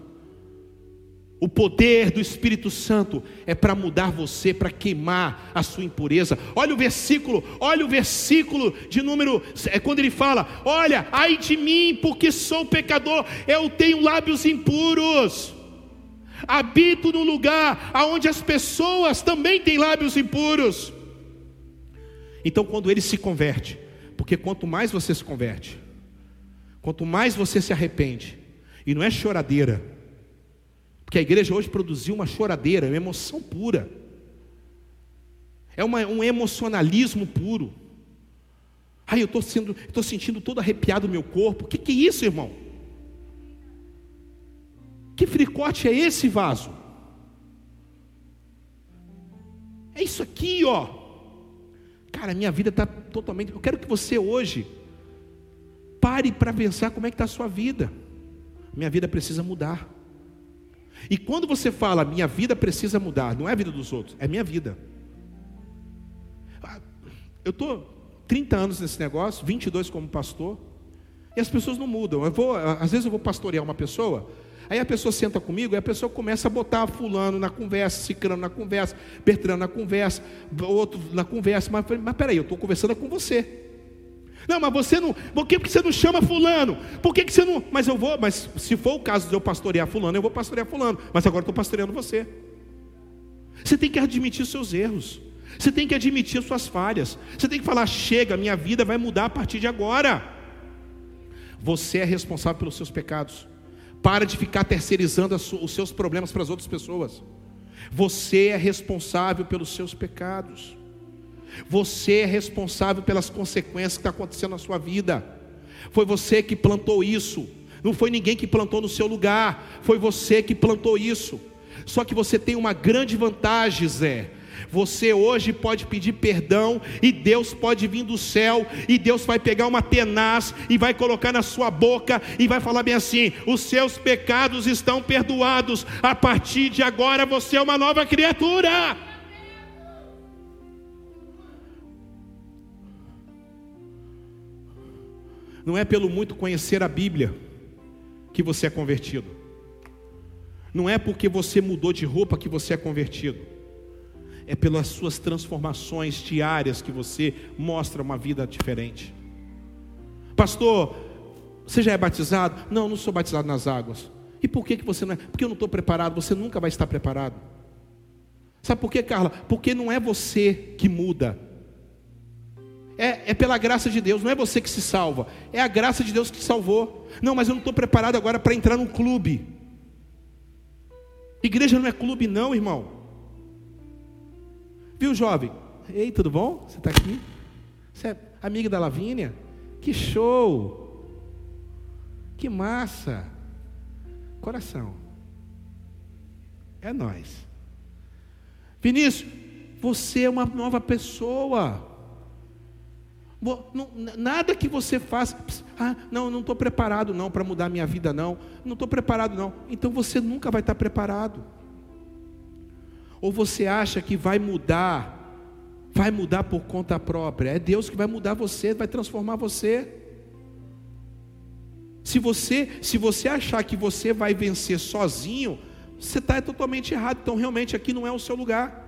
o poder do Espírito Santo é para mudar você, para queimar a sua impureza. Olha o versículo, olha o versículo de número, é quando ele fala: Olha, ai de mim, porque sou pecador, eu tenho lábios impuros. Habito no lugar onde as pessoas também têm lábios impuros. Então, quando ele se converte, porque quanto mais você se converte, Quanto mais você se arrepende, e não é choradeira, porque a igreja hoje produziu uma choradeira, uma emoção pura, é uma, um emocionalismo puro. Ai, eu estou sentindo todo arrepiado no meu corpo. O que, que é isso, irmão? Que fricote é esse vaso? É isso aqui, ó. Cara, minha vida está totalmente. Eu quero que você hoje Pare para pensar como é que está a sua vida. Minha vida precisa mudar. E quando você fala, minha vida precisa mudar, não é a vida dos outros, é minha vida. Ah, eu estou 30 anos nesse negócio, 22 como pastor, e as pessoas não mudam. Eu vou, às vezes eu vou pastorear uma pessoa, aí a pessoa senta comigo e a pessoa começa a botar fulano na conversa, ciclano na conversa, Bertrano na conversa, outro na conversa, mas, mas peraí, eu estou conversando com você. Não, mas você não. Por que você não chama fulano? Por que, você não. Mas eu vou, mas se for o caso de eu pastorear fulano, eu vou pastorear fulano. Mas agora estou pastoreando você. Você tem que admitir os seus erros. Você tem que admitir as suas falhas. Você tem que falar: chega, minha vida vai mudar a partir de agora. Você é responsável pelos seus pecados. Para de ficar terceirizando os seus problemas para as outras pessoas. Você é responsável pelos seus pecados. Você é responsável pelas consequências que estão tá acontecendo na sua vida. Foi você que plantou isso. Não foi ninguém que plantou no seu lugar. Foi você que plantou isso. Só que você tem uma grande vantagem, Zé. Você hoje pode pedir perdão e Deus pode vir do céu e Deus vai pegar uma tenaz e vai colocar na sua boca e vai falar bem assim: os seus pecados estão perdoados. A partir de agora você é uma nova criatura. Não é pelo muito conhecer a Bíblia que você é convertido. Não é porque você mudou de roupa que você é convertido. É pelas suas transformações diárias que você mostra uma vida diferente. Pastor, você já é batizado? Não, não sou batizado nas águas. E por que, que você não é? Porque eu não estou preparado, você nunca vai estar preparado. Sabe por quê, Carla? Porque não é você que muda, é, é, pela graça de Deus, não é você que se salva, é a graça de Deus que te salvou. Não, mas eu não estou preparado agora para entrar num clube. Igreja não é clube, não, irmão. Viu, jovem? Ei, tudo bom? Você está aqui? Você é amiga da Lavínia? Que show! Que massa! Coração. É nós. Vinícius, você é uma nova pessoa. Nada que você faça, ah, não, não estou preparado não para mudar minha vida não, não estou preparado não. Então você nunca vai estar preparado. Ou você acha que vai mudar, vai mudar por conta própria? É Deus que vai mudar você, vai transformar você. Se você, se você achar que você vai vencer sozinho, você está totalmente errado. Então realmente aqui não é o seu lugar.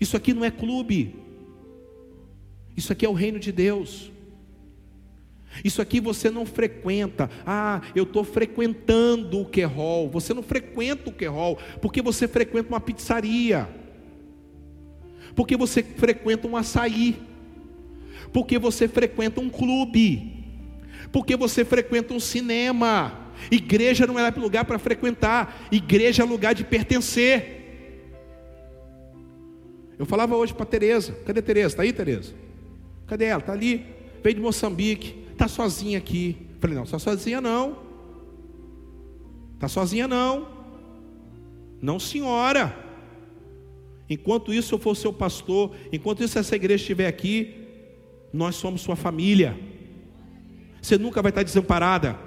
Isso aqui não é clube. Isso aqui é o reino de Deus. Isso aqui você não frequenta. Ah, eu estou frequentando o Querol. Você não frequenta o Querol porque você frequenta uma pizzaria. Porque você frequenta um açaí. Porque você frequenta um clube. Porque você frequenta um cinema. Igreja não é lugar para frequentar. Igreja é lugar de pertencer. Eu falava hoje para Tereza. Cadê Tereza? Está aí, Tereza? Cadê ela? Está ali. Veio de Moçambique está sozinha aqui. Falei, não, está sozinha não. Está sozinha não. Não, senhora. Enquanto isso eu for seu pastor, enquanto isso essa igreja estiver aqui, nós somos sua família. Você nunca vai estar desamparada.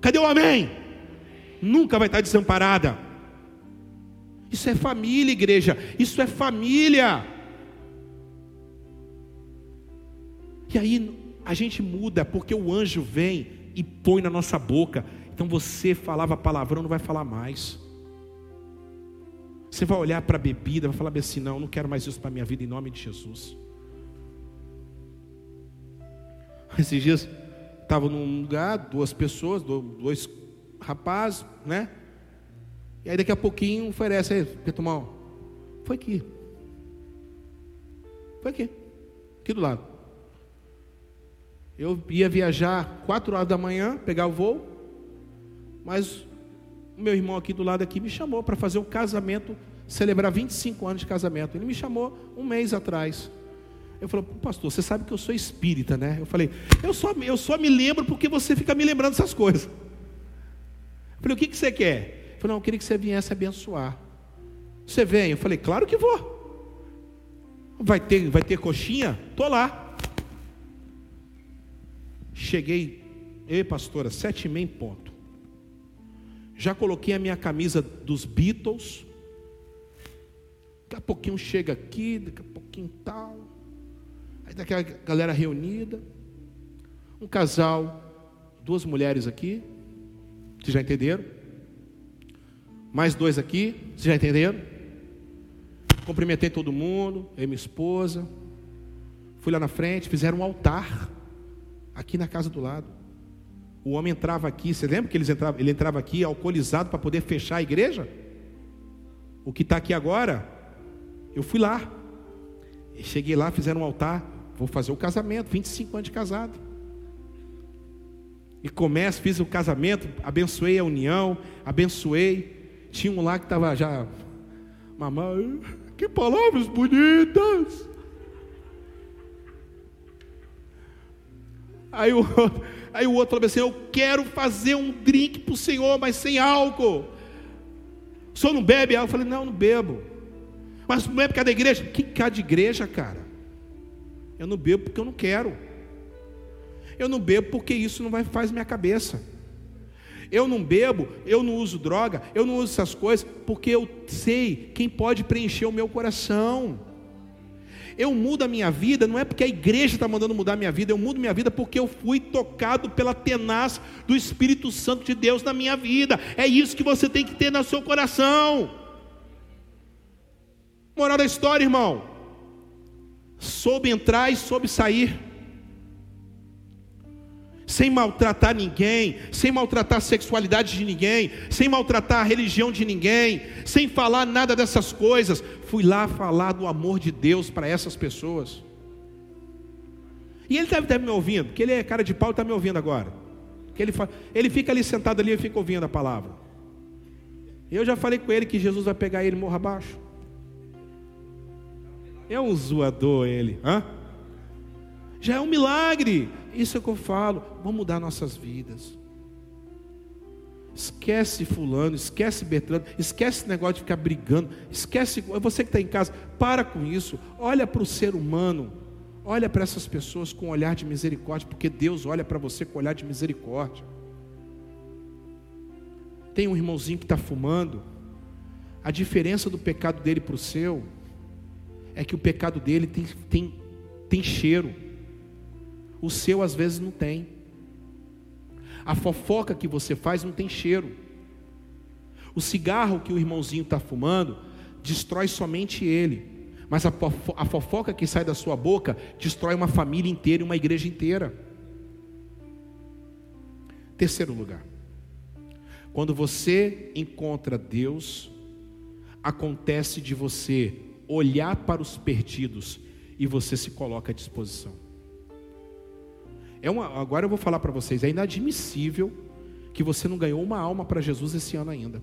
Cadê o amém? Nunca vai estar desamparada. Isso é família, igreja. Isso é família. E aí a gente muda porque o anjo vem e põe na nossa boca. Então você falava palavrão, não vai falar mais. Você vai olhar para a bebida, vai falar assim: não, não quero mais isso para a minha vida em nome de Jesus. Esses dias estava num lugar, duas pessoas, dois rapazes, né? E aí daqui a pouquinho oferece aí, quer tomar? Foi aqui. Foi aqui. Aqui do lado. Eu ia viajar quatro horas da manhã, pegar o voo, mas o meu irmão aqui do lado aqui me chamou para fazer um casamento, celebrar 25 anos de casamento. Ele me chamou um mês atrás. Eu falei, pastor, você sabe que eu sou espírita, né? Eu falei, eu só, eu só me lembro porque você fica me lembrando dessas coisas. Eu falei, o que, que você quer? Ele falou, não, eu queria que você viesse abençoar. Você vem? Eu falei, claro que vou. Vai ter, vai ter coxinha? Estou lá. Cheguei, ei pastora, sete e meia em ponto. Já coloquei a minha camisa dos Beatles. Daqui a pouquinho chega aqui, daqui a pouquinho tal. Aí daqui a galera reunida. Um casal, duas mulheres aqui. Vocês já entenderam? Mais dois aqui, vocês já entenderam? Cumprimentei todo mundo, eu e minha esposa. Fui lá na frente, fizeram um altar aqui na casa do lado. O homem entrava aqui, você lembra que ele entrava, ele entrava aqui alcoolizado para poder fechar a igreja? O que está aqui agora, eu fui lá. cheguei lá, fizeram um altar, vou fazer o casamento, 25 anos de casado. E começo, fiz o casamento, abençoei a união, abençoei. Tinha um lá que estava já, mamãe, que palavras bonitas. Aí o, aí o outro falou assim: Eu quero fazer um drink para o Senhor, mas sem álcool. O senhor não bebe álcool? Eu falei: Não, não bebo. Mas não é por causa da igreja? Que cara de igreja, cara? Eu não bebo porque eu não quero. Eu não bebo porque isso não vai faz minha cabeça. Eu não bebo, eu não uso droga, eu não uso essas coisas porque eu sei quem pode preencher o meu coração. Eu mudo a minha vida, não é porque a igreja está mandando mudar a minha vida, eu mudo minha vida porque eu fui tocado pela tenaz do Espírito Santo de Deus na minha vida. É isso que você tem que ter no seu coração. Moral da história, irmão. Soube entrar e soube sair sem maltratar ninguém, sem maltratar a sexualidade de ninguém, sem maltratar a religião de ninguém, sem falar nada dessas coisas. Fui lá falar do amor de Deus para essas pessoas. E ele deve estar me ouvindo, porque ele é cara de pau e está me ouvindo agora. Ele, ele fica ali sentado ali e fica ouvindo a palavra. Eu já falei com ele que Jesus vai pegar ele morra abaixo. É um zoador ele, hã? Já é um milagre. Isso é que eu falo. Vamos mudar nossas vidas. Esquece fulano, esquece Bertrando, esquece esse negócio de ficar brigando, esquece, você que está em casa, para com isso, olha para o ser humano, olha para essas pessoas com um olhar de misericórdia, porque Deus olha para você com um olhar de misericórdia. Tem um irmãozinho que está fumando, a diferença do pecado dele para o seu, é que o pecado dele tem, tem, tem cheiro. O seu às vezes não tem. A fofoca que você faz não tem cheiro. O cigarro que o irmãozinho está fumando destrói somente ele. Mas a fofoca que sai da sua boca destrói uma família inteira e uma igreja inteira. Terceiro lugar. Quando você encontra Deus, acontece de você olhar para os perdidos e você se coloca à disposição. É uma, agora eu vou falar para vocês, é inadmissível que você não ganhou uma alma para Jesus esse ano ainda.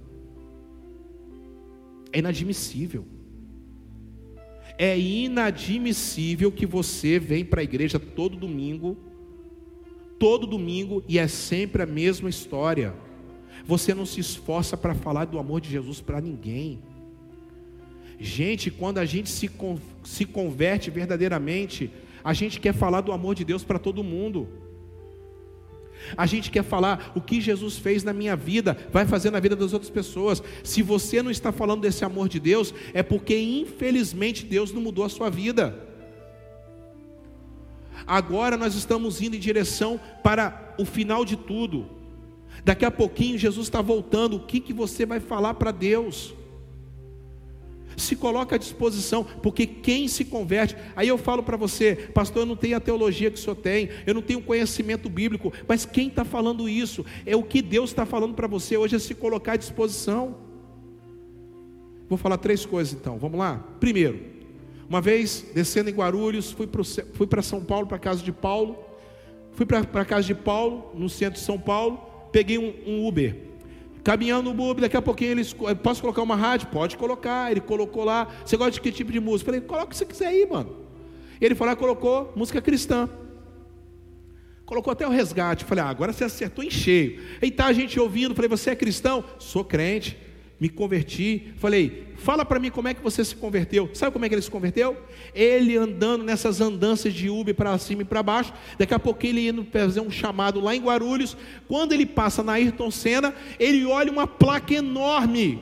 É inadmissível. É inadmissível que você vem para a igreja todo domingo, todo domingo, e é sempre a mesma história. Você não se esforça para falar do amor de Jesus para ninguém. Gente, quando a gente se, se converte verdadeiramente, a gente quer falar do amor de Deus para todo mundo. A gente quer falar o que Jesus fez na minha vida, vai fazer na vida das outras pessoas. Se você não está falando desse amor de Deus, é porque infelizmente Deus não mudou a sua vida. Agora nós estamos indo em direção para o final de tudo. Daqui a pouquinho Jesus está voltando. O que, que você vai falar para Deus? Se coloca à disposição, porque quem se converte, aí eu falo para você, pastor, eu não tenho a teologia que o senhor tem, eu não tenho conhecimento bíblico, mas quem está falando isso? É o que Deus está falando para você hoje, é se colocar à disposição. Vou falar três coisas então, vamos lá? Primeiro, uma vez descendo em Guarulhos, fui para São Paulo, para a casa de Paulo, fui para a casa de Paulo, no centro de São Paulo, peguei um, um Uber caminhando no Uber, daqui a pouquinho ele posso colocar uma rádio? Pode colocar. Ele colocou lá. Você gosta de que tipo de música? falei, coloca o que você quiser aí, mano. Ele falou, colocou música cristã. Colocou até o resgate. falei, ah, agora você acertou em cheio. Aí tá a gente ouvindo. Falei, você é cristão? Sou crente me converti. Falei, fala para mim como é que você se converteu. Sabe como é que ele se converteu? Ele andando nessas andanças de Uber para cima e para baixo. Daqui a pouco ele indo fazer um chamado lá em Guarulhos. Quando ele passa na Ayrton Senna, ele olha uma placa enorme.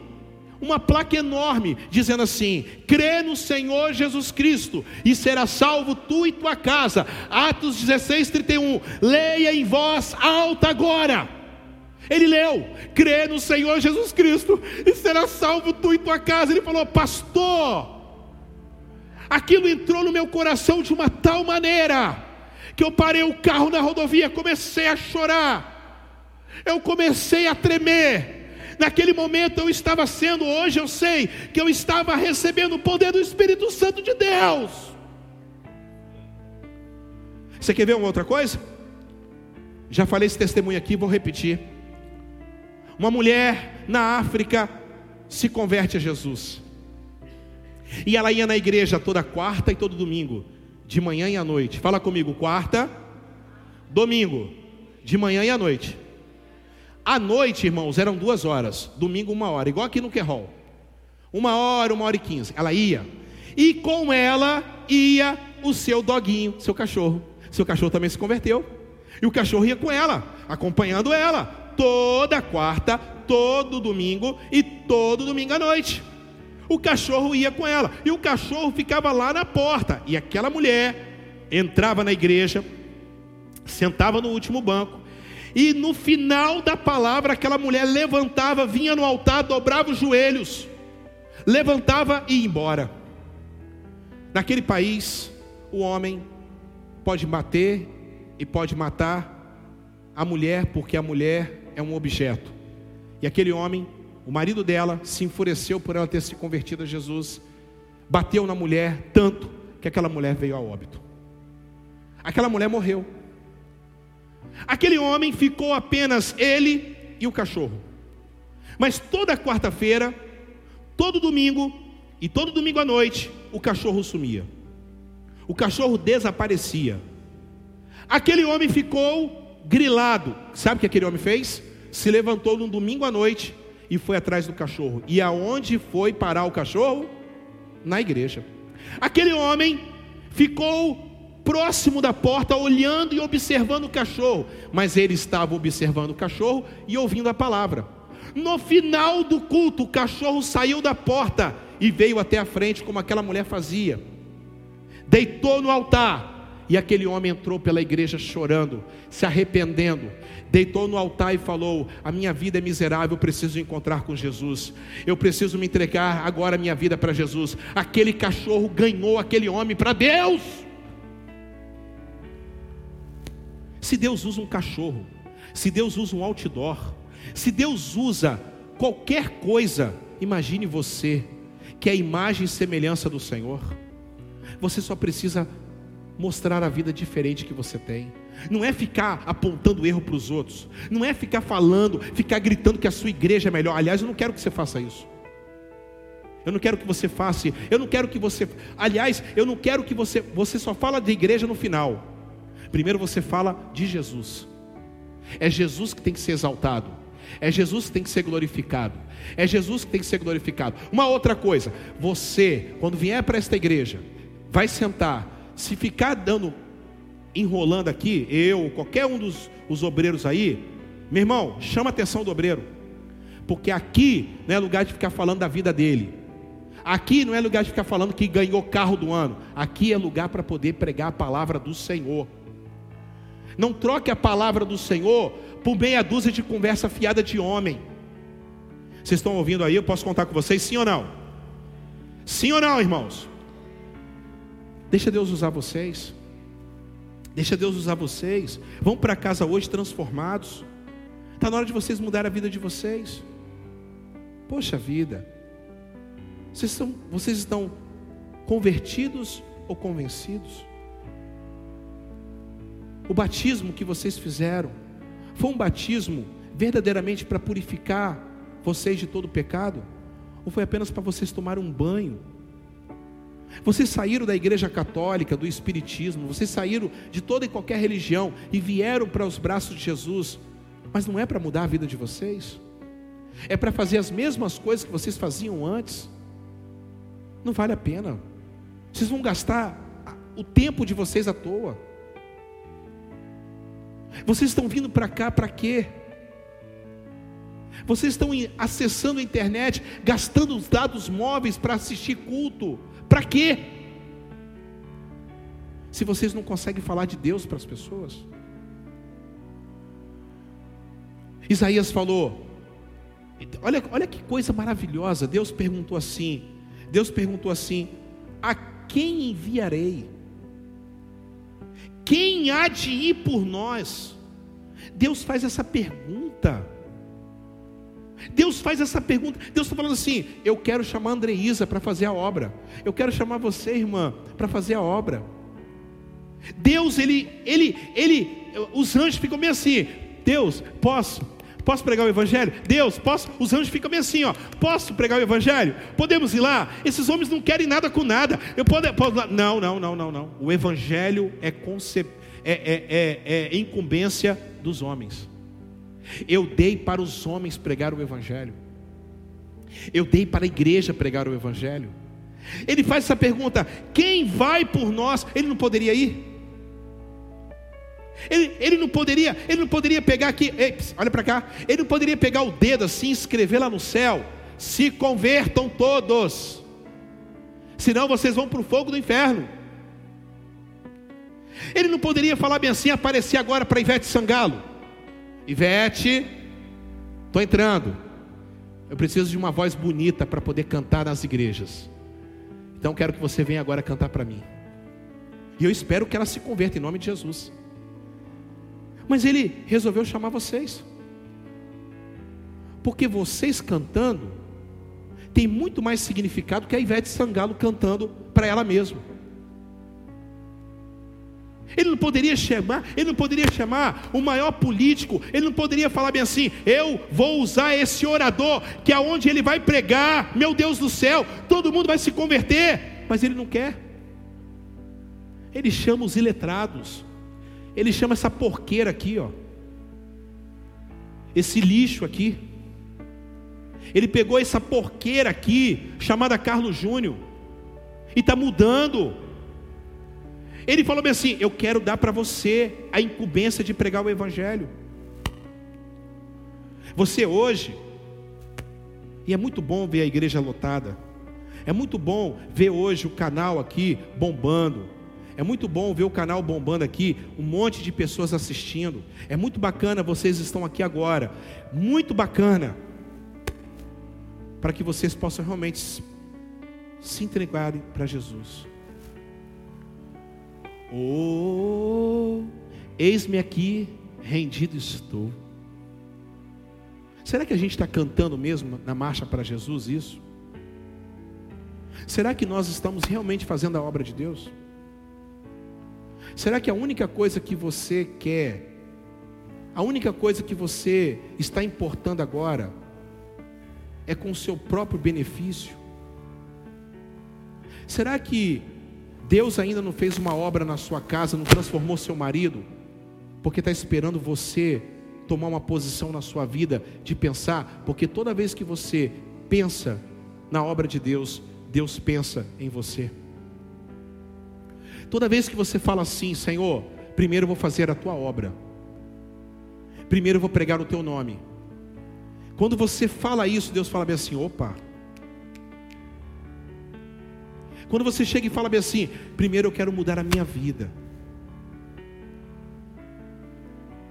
Uma placa enorme, dizendo assim: crê no Senhor Jesus Cristo e será salvo tu e tua casa. Atos 16, 31. Leia em voz alta agora. Ele leu: crê no Senhor Jesus Cristo e será salvo tu e tua casa. Ele falou: Pastor, aquilo entrou no meu coração de uma tal maneira que eu parei o carro na rodovia, comecei a chorar, eu comecei a tremer. Naquele momento eu estava sendo, hoje eu sei que eu estava recebendo o poder do Espírito Santo de Deus. Você quer ver uma outra coisa? Já falei esse testemunho aqui, vou repetir. Uma mulher na África se converte a Jesus. E ela ia na igreja toda quarta e todo domingo, de manhã e à noite. Fala comigo, quarta, domingo, de manhã e à noite. À noite, irmãos, eram duas horas, domingo uma hora, igual aqui no Querol. Uma hora, uma hora e quinze. Ela ia. E com ela ia o seu doguinho, seu cachorro. Seu cachorro também se converteu. E o cachorro ia com ela, acompanhando ela toda quarta, todo domingo e todo domingo à noite. O cachorro ia com ela e o cachorro ficava lá na porta. E aquela mulher entrava na igreja, sentava no último banco e no final da palavra aquela mulher levantava, vinha no altar, dobrava os joelhos, levantava e ia embora. Naquele país, o homem pode bater e pode matar a mulher, porque a mulher é um objeto. E aquele homem, o marido dela, se enfureceu por ela ter se convertido a Jesus, bateu na mulher tanto que aquela mulher veio a óbito. Aquela mulher morreu. Aquele homem ficou apenas ele e o cachorro. Mas toda quarta-feira, todo domingo e todo domingo à noite, o cachorro sumia. O cachorro desaparecia. Aquele homem ficou grilado. Sabe o que aquele homem fez? Se levantou num domingo à noite e foi atrás do cachorro. E aonde foi parar o cachorro? Na igreja. Aquele homem ficou próximo da porta, olhando e observando o cachorro, mas ele estava observando o cachorro e ouvindo a palavra. No final do culto, o cachorro saiu da porta e veio até a frente, como aquela mulher fazia. Deitou no altar, e aquele homem entrou pela igreja chorando, se arrependendo, deitou no altar e falou: A minha vida é miserável, eu preciso encontrar com Jesus, eu preciso me entregar agora a minha vida para Jesus. Aquele cachorro ganhou aquele homem para Deus. Se Deus usa um cachorro, Se Deus usa um outdoor, se Deus usa qualquer coisa, imagine você, que é a imagem e semelhança do Senhor. Você só precisa mostrar a vida diferente que você tem. Não é ficar apontando erro para os outros. Não é ficar falando, ficar gritando que a sua igreja é melhor. Aliás, eu não quero que você faça isso. Eu não quero que você faça, eu não quero que você, aliás, eu não quero que você, você só fala de igreja no final. Primeiro você fala de Jesus. É Jesus que tem que ser exaltado. É Jesus que tem que ser glorificado. É Jesus que tem que ser glorificado. Uma outra coisa, você, quando vier para esta igreja, vai sentar. Se ficar dando, enrolando aqui, eu, qualquer um dos os obreiros aí, meu irmão, chama a atenção do obreiro. Porque aqui não é lugar de ficar falando da vida dele. Aqui não é lugar de ficar falando que ganhou carro do ano. Aqui é lugar para poder pregar a palavra do Senhor. Não troque a palavra do Senhor por meia dúzia de conversa fiada de homem. Vocês estão ouvindo aí? Eu posso contar com vocês, sim ou não? Sim ou não, irmãos? Deixa Deus usar vocês. Deixa Deus usar vocês. Vão para casa hoje transformados. Está na hora de vocês mudar a vida de vocês. Poxa vida. Vocês, são, vocês estão convertidos ou convencidos? O batismo que vocês fizeram foi um batismo verdadeiramente para purificar vocês de todo pecado? Ou foi apenas para vocês tomarem um banho? Vocês saíram da igreja católica, do espiritismo, vocês saíram de toda e qualquer religião e vieram para os braços de Jesus, mas não é para mudar a vida de vocês? É para fazer as mesmas coisas que vocês faziam antes? Não vale a pena. Vocês vão gastar o tempo de vocês à toa. Vocês estão vindo para cá para quê? Vocês estão acessando a internet, gastando os dados móveis para assistir culto. Para quê? Se vocês não conseguem falar de Deus para as pessoas. Isaías falou, olha, olha que coisa maravilhosa. Deus perguntou assim: Deus perguntou assim: A quem enviarei? Quem há de ir por nós? Deus faz essa pergunta. Deus faz essa pergunta. Deus está falando assim: eu quero chamar a Andreísa para fazer a obra. Eu quero chamar você, irmã, para fazer a obra. Deus, ele, ele, ele, os anjos ficam meio assim: Deus, posso? Posso pregar o evangelho? Deus, posso? Os anjos ficam meio assim, ó. Posso pregar o evangelho? Podemos ir lá? Esses homens não querem nada com nada. Eu posso, posso Não, não, não, não, não. O evangelho é, concep... é, é, é, é incumbência dos homens. Eu dei para os homens pregar o evangelho. Eu dei para a igreja pregar o evangelho. Ele faz essa pergunta: quem vai por nós? Ele não poderia ir? Ele, ele não poderia, ele não poderia pegar aqui, ei, olha para cá, ele não poderia pegar o dedo assim, escrever lá no céu, se convertam todos, senão vocês vão para o fogo do inferno. Ele não poderia falar bem assim, aparecer agora para Ivete Sangalo. Ivete, estou entrando. Eu preciso de uma voz bonita para poder cantar nas igrejas. Então quero que você venha agora cantar para mim. E eu espero que ela se converta em nome de Jesus. Mas ele resolveu chamar vocês. Porque vocês cantando tem muito mais significado que a Ivete Sangalo cantando para ela mesma. Ele não poderia chamar, ele não poderia chamar o maior político, ele não poderia falar bem assim: eu vou usar esse orador, que é onde ele vai pregar, meu Deus do céu, todo mundo vai se converter, mas ele não quer. Ele chama os iletrados, ele chama essa porqueira aqui, ó. Esse lixo aqui. Ele pegou essa porqueira aqui, chamada Carlos Júnior, e está mudando. Ele falou bem assim: Eu quero dar para você a incumbência de pregar o Evangelho. Você hoje, e é muito bom ver a igreja lotada, é muito bom ver hoje o canal aqui bombando, é muito bom ver o canal bombando aqui, um monte de pessoas assistindo. É muito bacana vocês estão aqui agora. Muito bacana. Para que vocês possam realmente se entregarem para Jesus. Oh, eis-me aqui, rendido estou. Será que a gente está cantando mesmo na marcha para Jesus isso? Será que nós estamos realmente fazendo a obra de Deus? Será que a única coisa que você quer, a única coisa que você está importando agora, é com o seu próprio benefício? Será que Deus ainda não fez uma obra na sua casa, não transformou seu marido, porque está esperando você tomar uma posição na sua vida de pensar, porque toda vez que você pensa na obra de Deus, Deus pensa em você. Toda vez que você fala assim, Senhor, primeiro eu vou fazer a tua obra, primeiro eu vou pregar o teu nome. Quando você fala isso, Deus fala bem assim: opa. Quando você chega e fala bem assim: primeiro eu quero mudar a minha vida.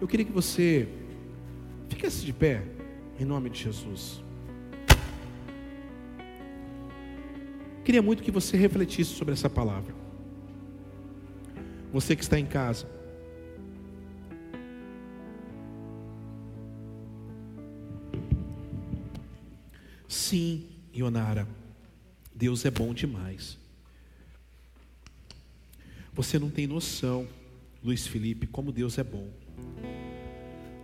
Eu queria que você ficasse de pé, em nome de Jesus. Queria muito que você refletisse sobre essa palavra. Você que está em casa. Sim, Ionara, Deus é bom demais. Você não tem noção, Luiz Felipe, como Deus é bom.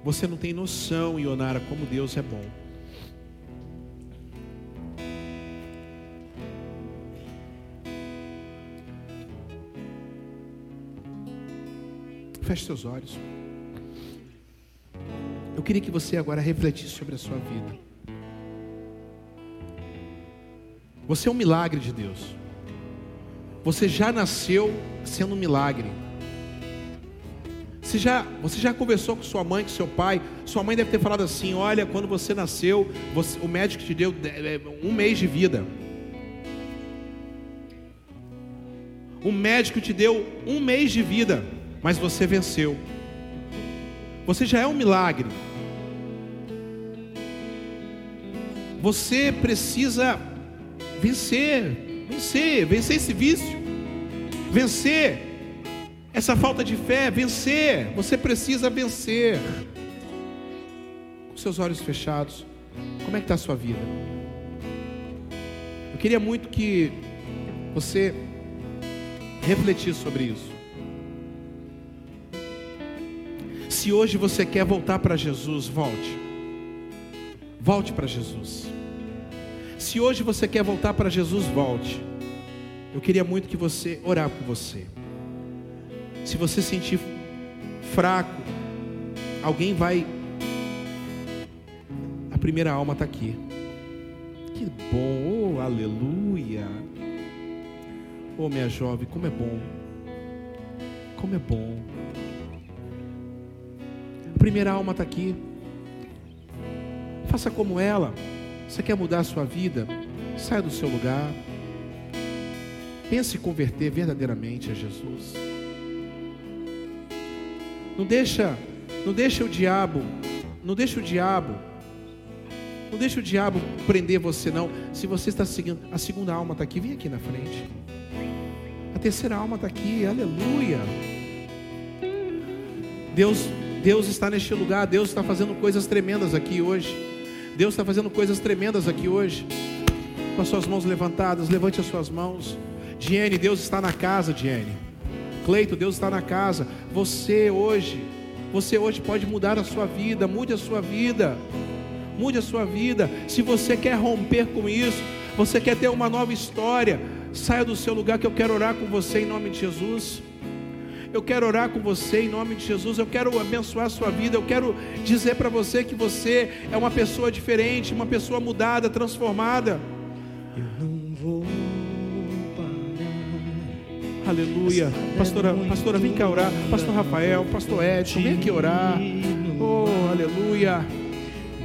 Você não tem noção, Ionara, como Deus é bom. Feche seus olhos. Eu queria que você agora refletisse sobre a sua vida. Você é um milagre de Deus. Você já nasceu sendo um milagre. Você já, você já conversou com sua mãe, com seu pai? Sua mãe deve ter falado assim: Olha, quando você nasceu, você, o médico te deu é, um mês de vida. O médico te deu um mês de vida mas você venceu. Você já é um milagre. Você precisa vencer, vencer, vencer esse vício, vencer essa falta de fé, vencer. Você precisa vencer. Com seus olhos fechados, como é que está a sua vida? Eu queria muito que você refletisse sobre isso. Se hoje você quer voltar para Jesus, volte. Volte para Jesus. Se hoje você quer voltar para Jesus, volte. Eu queria muito que você orar por você. Se você sentir fraco, alguém vai. A primeira alma está aqui. Que bom, oh, aleluia. Oh, minha jovem, como é bom. Como é bom. A primeira alma está aqui. Faça como ela. Você quer mudar a sua vida? Saia do seu lugar. Pense em converter verdadeiramente a Jesus. Não deixa, não deixa o diabo, não deixa o diabo, não deixa o diabo prender você não. Se você está seguindo, a segunda alma está aqui, vem aqui na frente. A terceira alma está aqui, aleluia. Deus Deus está neste lugar, Deus está fazendo coisas tremendas aqui hoje. Deus está fazendo coisas tremendas aqui hoje. Com as suas mãos levantadas, levante as suas mãos. Diene, Deus está na casa, Diene. Cleito, Deus está na casa. Você hoje, você hoje pode mudar a sua vida, mude a sua vida. Mude a sua vida. Se você quer romper com isso, você quer ter uma nova história, saia do seu lugar que eu quero orar com você em nome de Jesus. Eu quero orar com você em nome de Jesus. Eu quero abençoar a sua vida. Eu quero dizer para você que você é uma pessoa diferente, uma pessoa mudada, transformada. Aleluia. Pastora, pastora, vem cá orar. Pastor Rafael, pastor Edson, vem aqui orar. Oh, aleluia.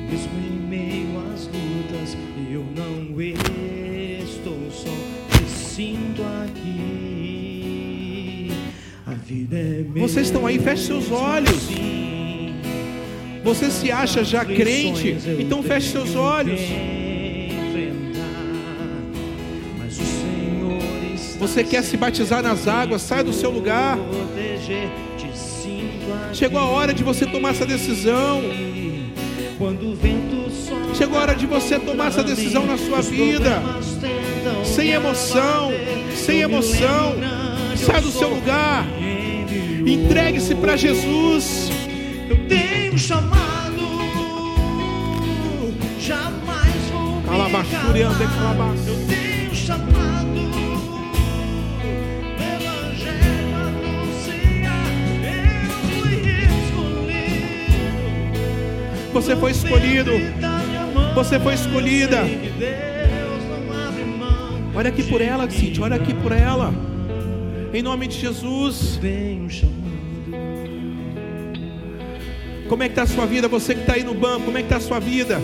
Mesmo em meio às lutas, eu não estou só, me sinto aqui. Vocês estão aí, feche seus olhos. Você se acha já crente, então feche seus olhos. Você quer se batizar nas águas, sai do seu lugar. Chegou a hora de você tomar essa decisão. Chegou a hora de você tomar essa decisão na sua vida. Sem emoção, sem emoção. Sai do seu lugar. Entregue-se para Jesus. Eu tenho chamado, jamais vou me calar. Você foi escolhido. Você foi escolhida. Olha aqui por ela, Cíntia. Olha aqui por ela. Em nome de Jesus. Como é que está a sua vida? Você que está aí no banco, como é que está a sua vida?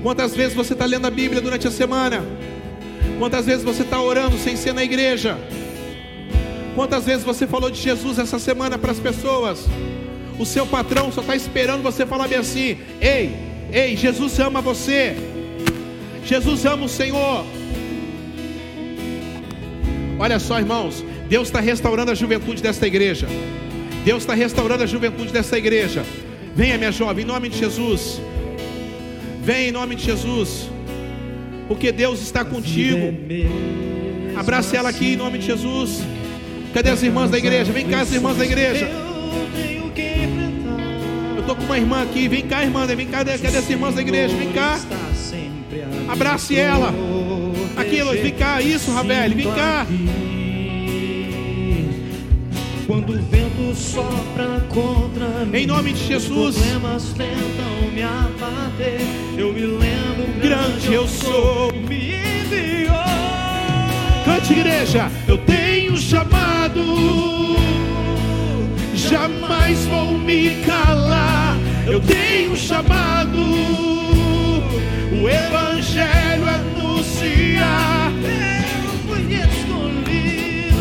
Quantas vezes você está lendo a Bíblia durante a semana? Quantas vezes você está orando sem ser na igreja? Quantas vezes você falou de Jesus essa semana para as pessoas? O seu patrão só está esperando você falar bem assim: Ei, ei, Jesus ama você. Jesus ama o Senhor. Olha só, irmãos, Deus está restaurando a juventude desta igreja. Deus está restaurando a juventude dessa igreja. Venha, minha jovem, em nome de Jesus. Venha em nome de Jesus. Porque Deus está contigo. Abrace ela aqui em nome de Jesus. Cadê as irmãs da igreja? Vem cá, as irmãs da igreja. Estou com uma irmã aqui. Vem cá, irmã. Vem cá. Cadê as irmãs da igreja? Vem cá. Abrace ela. Aqui, Eloy, vem cá. Isso, Rabel. Vem cá. Quando o vento sopra contra mim, Em nome de Jesus. Os problemas tentam me abater. Eu me lembro, Grande eu sou. me enviou. Cante, igreja. Eu tenho chamado. Jamais vou me calar. Eu tenho chamado. O Evangelho anunciar. Eu fui escolhido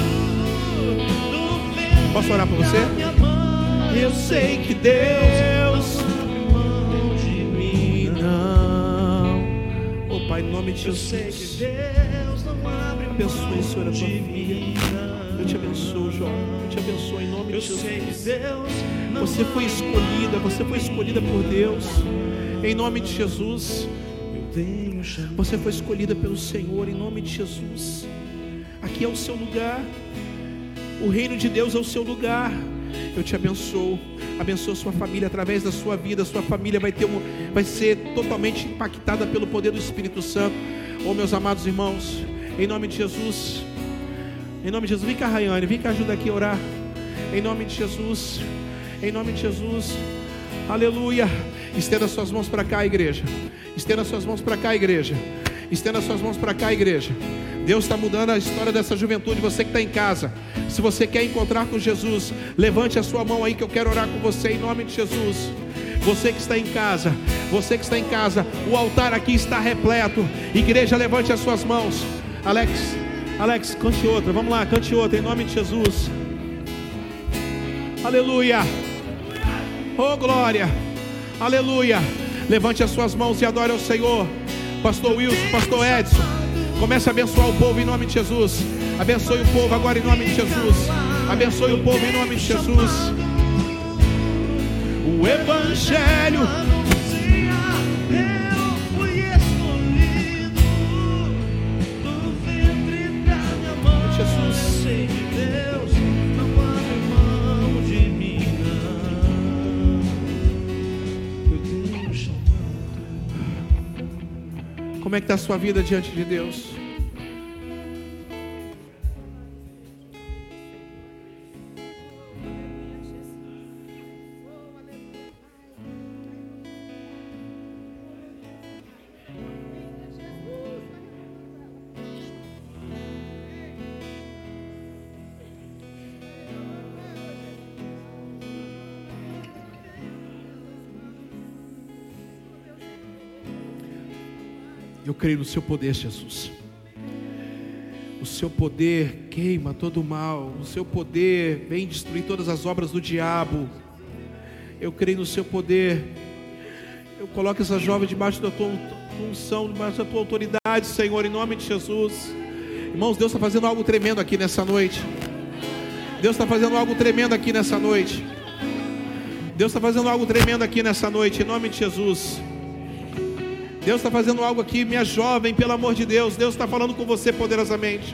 do Posso orar por você? Eu sei que Deus mão de mim. não. Oh Pai, em nome de Eu sei que Jesus. Deus não Abençoe, Senhor, a tua filha. Eu te abençoo, Jó. Eu te abençoo em nome de Jesus. Você foi escolhida, você foi escolhida por Deus. Em nome de Jesus. Você foi escolhida pelo Senhor em nome de Jesus. Aqui é o seu lugar. O reino de Deus é o seu lugar. Eu te abençoo. Abençoo sua família através da sua vida. Sua família vai ter um, vai ser totalmente impactada pelo poder do Espírito Santo. Oh, meus amados irmãos, em nome de Jesus. Em nome de Jesus, vem cá, Rayane, vem cá ajuda aqui a orar. Em nome de Jesus. Em nome de Jesus. Aleluia. Estenda suas mãos para cá, igreja. Estenda suas mãos para cá, igreja. Estenda suas mãos para cá, igreja. Deus está mudando a história dessa juventude. Você que está em casa, se você quer encontrar com Jesus, levante a sua mão aí que eu quero orar com você em nome de Jesus. Você que está em casa, você que está em casa, o altar aqui está repleto. Igreja, levante as suas mãos. Alex, Alex, cante outra. Vamos lá, cante outra em nome de Jesus. Aleluia. Oh glória. Aleluia. Levante as suas mãos e adore ao Senhor. Pastor Wilson, Pastor Edson. Comece a abençoar o povo em nome de Jesus. Abençoe o povo agora em nome de Jesus. Abençoe o povo em nome de Jesus. O Evangelho. Como é que está a sua vida diante de Deus? Creio no seu poder, Jesus. O seu poder queima todo o mal. O seu poder vem destruir todas as obras do diabo. Eu creio no seu poder. Eu coloco essa jovem debaixo da tua unção, debaixo da tua autoridade, Senhor, em nome de Jesus. Irmãos, Deus está fazendo algo tremendo aqui nessa noite. Deus está fazendo algo tremendo aqui nessa noite. Deus está fazendo algo tremendo aqui nessa noite, em nome de Jesus. Deus está fazendo algo aqui, minha jovem, pelo amor de Deus. Deus está falando com você poderosamente.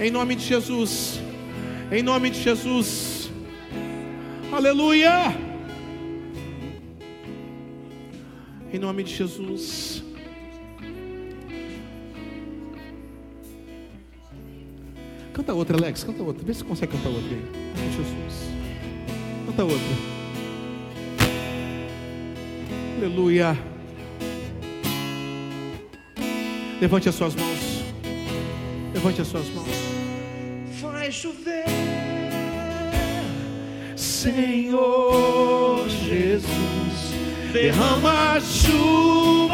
Em nome de Jesus. Em nome de Jesus. Aleluia. Em nome de Jesus. Canta outra, Alex. Canta outra. Vê se consegue cantar outra aí. Jesus. Canta outra. Aleluia. Levante as suas mãos. Levante as suas mãos. Faz chover, Senhor Jesus, derrama chuva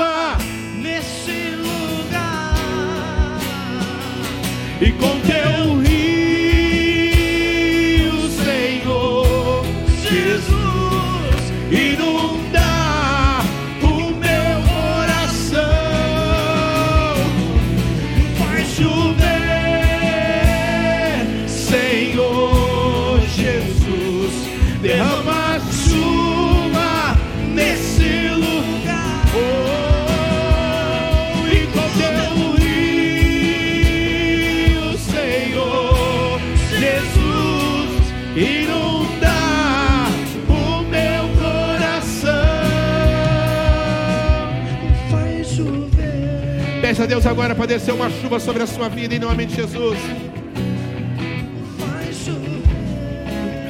Peça a Deus agora para descer uma chuva sobre a sua vida em nome de Jesus.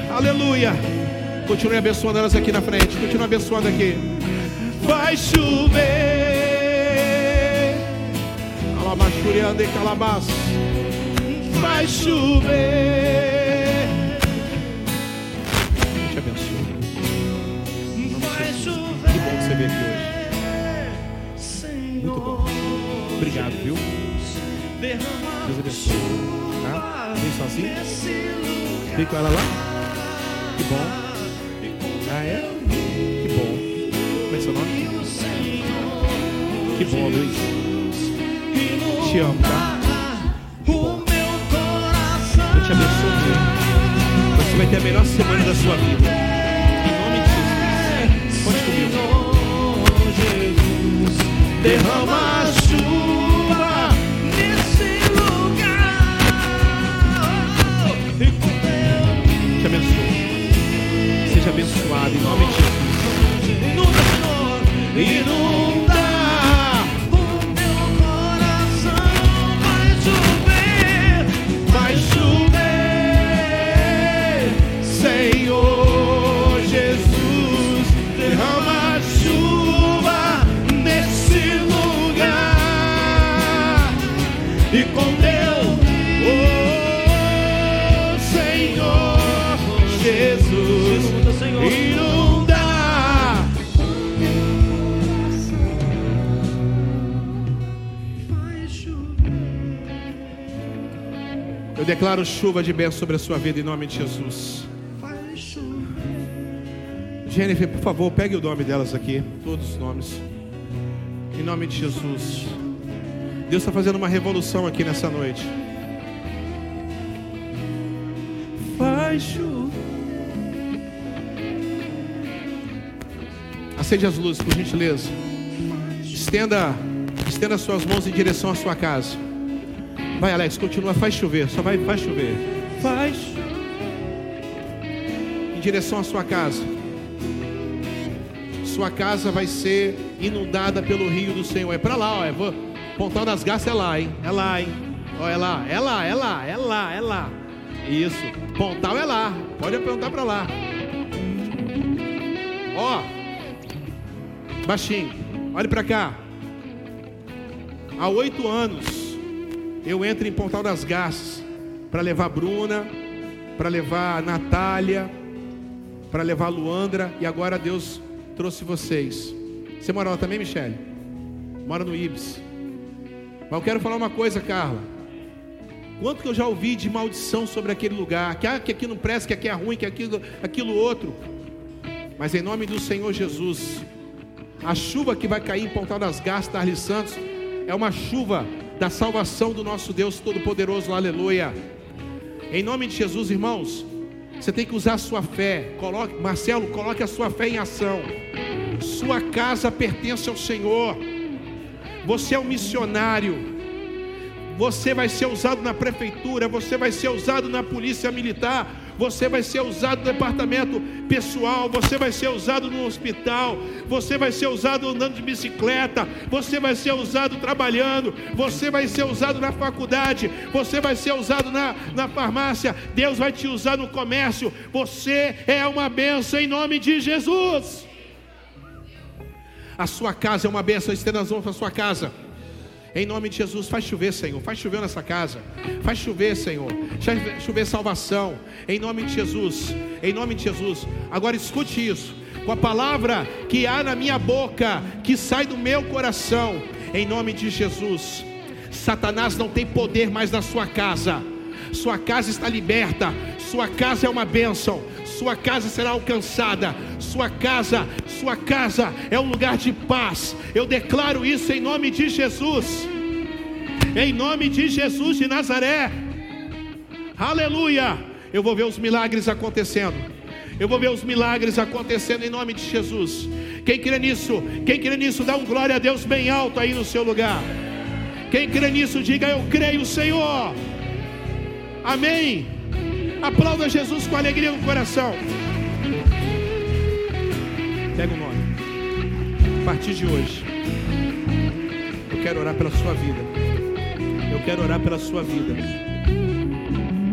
Aleluia. Continue abençoando elas aqui na frente. Continue abençoando aqui. Vai chover. Alabachurianda e calabás. Vai chover. Viu? Deus abençoe. Tá? Vem sozinho? lugar. Vem com ela lá. Que bom. Ah, é? Que bom. Como é seu nome? Que bom, Luiz. Te amo, tá? Eu te abençoo. Você vai ter a melhor semana da sua vida. Em nome de Jesus. Conte comigo. Derrama a chuva. Abençoado em nome de Jesus. Jesus, Inunda. Eu declaro chuva de bênção sobre a sua vida em nome de Jesus. Jennifer, por favor, pegue o nome delas aqui, todos os nomes. Em nome de Jesus. Deus está fazendo uma revolução aqui nessa noite. Faz chuva. Acende as luzes, por gentileza. Estenda, estenda suas mãos em direção à sua casa. Vai, Alex, continua, faz chover. Só vai, faz chover. Faz. Em direção à sua casa. Sua casa vai ser inundada pelo rio do Senhor. É para lá, ó. É, vou, Pontal das Garças é lá, hein? É lá, hein? Ó, é lá, é lá, é lá, é lá, é lá. Isso. Pontal é lá. Pode apontar para lá. Ó. Baixinho. Olhe para cá. Há oito anos eu entro em Pontal das Garças para levar Bruna, para levar Natália, para levar Luandra e agora Deus trouxe vocês. Você mora lá também, Michele? Mora no Ibis. Mas eu quero falar uma coisa, Carla. Quanto que eu já ouvi de maldição sobre aquele lugar, que, ah, que aqui não presta, que aqui é ruim, que aquilo, aquilo outro. Mas em nome do Senhor Jesus, a chuva que vai cair em Pontal das Garças, Tarli Santos, é uma chuva da salvação do nosso Deus Todo-Poderoso, aleluia. Em nome de Jesus, irmãos, você tem que usar a sua fé. Coloque, Marcelo, coloque a sua fé em ação. Sua casa pertence ao Senhor. Você é um missionário. Você vai ser usado na prefeitura, você vai ser usado na polícia militar, você vai ser usado no departamento pessoal, você vai ser usado no hospital, você vai ser usado andando de bicicleta, você vai ser usado trabalhando, você vai ser usado na faculdade, você vai ser usado na, na farmácia, Deus vai te usar no comércio, você é uma benção em nome de Jesus. A sua casa é uma benção, estenda as mãos para a sua casa. Em nome de Jesus, faz chover, Senhor. Faz chover nessa casa. Faz chover, Senhor. Faz chover salvação. Em nome de Jesus. Em nome de Jesus. Agora escute isso. Com a palavra que há na minha boca, que sai do meu coração. Em nome de Jesus. Satanás não tem poder mais na sua casa. Sua casa está liberta. Sua casa é uma bênção sua casa será alcançada, sua casa, sua casa é um lugar de paz. Eu declaro isso em nome de Jesus. Em nome de Jesus de Nazaré. Aleluia! Eu vou ver os milagres acontecendo. Eu vou ver os milagres acontecendo em nome de Jesus. Quem crê nisso, quem crê nisso, dá um glória a Deus bem alto aí no seu lugar. Quem crê nisso, diga eu creio, Senhor. Amém. Aplauda Jesus com alegria no coração. Pega o nome. A partir de hoje, eu quero orar pela sua vida. Eu quero orar pela sua vida.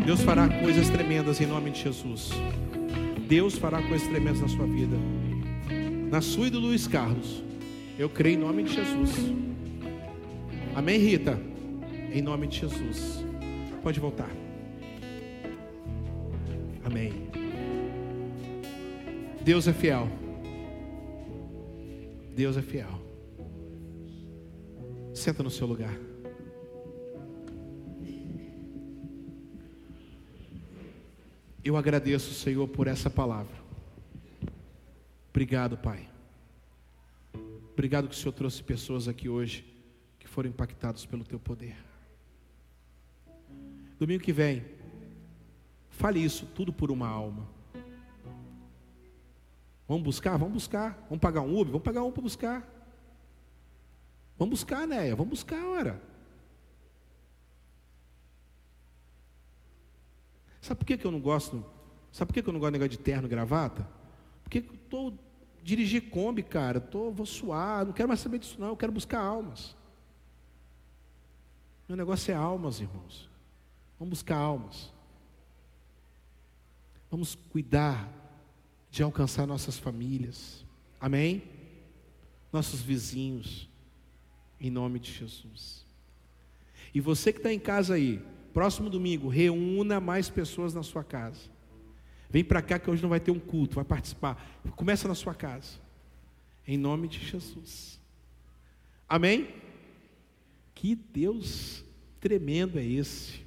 Deus fará coisas tremendas em nome de Jesus. Deus fará coisas tremendas na sua vida. Na sua e do Luiz Carlos. Eu creio em nome de Jesus. Amém, Rita? Em nome de Jesus. Pode voltar. Amém. Deus é fiel. Deus é fiel. Senta no seu lugar. Eu agradeço, Senhor, por essa palavra. Obrigado, Pai. Obrigado que o Senhor trouxe pessoas aqui hoje que foram impactados pelo Teu poder. Domingo que vem, Fale isso tudo por uma alma. Vamos buscar? Vamos buscar. Vamos pagar um Uber? Vamos pagar um para buscar. Vamos buscar, né? Vamos buscar, ora. Sabe por que, eu não gosto? Sabe por que, eu não gosto de negócio de terno e gravata? Porque eu estou dirigir Kombi, cara. Tô, vou suar, não quero mais saber disso, não. Eu quero buscar almas. Meu negócio é almas, irmãos. Vamos buscar almas. Vamos cuidar de alcançar nossas famílias. Amém? Nossos vizinhos. Em nome de Jesus. E você que está em casa aí, próximo domingo, reúna mais pessoas na sua casa. Vem para cá que hoje não vai ter um culto, vai participar. Começa na sua casa. Em nome de Jesus. Amém? Que Deus tremendo é esse.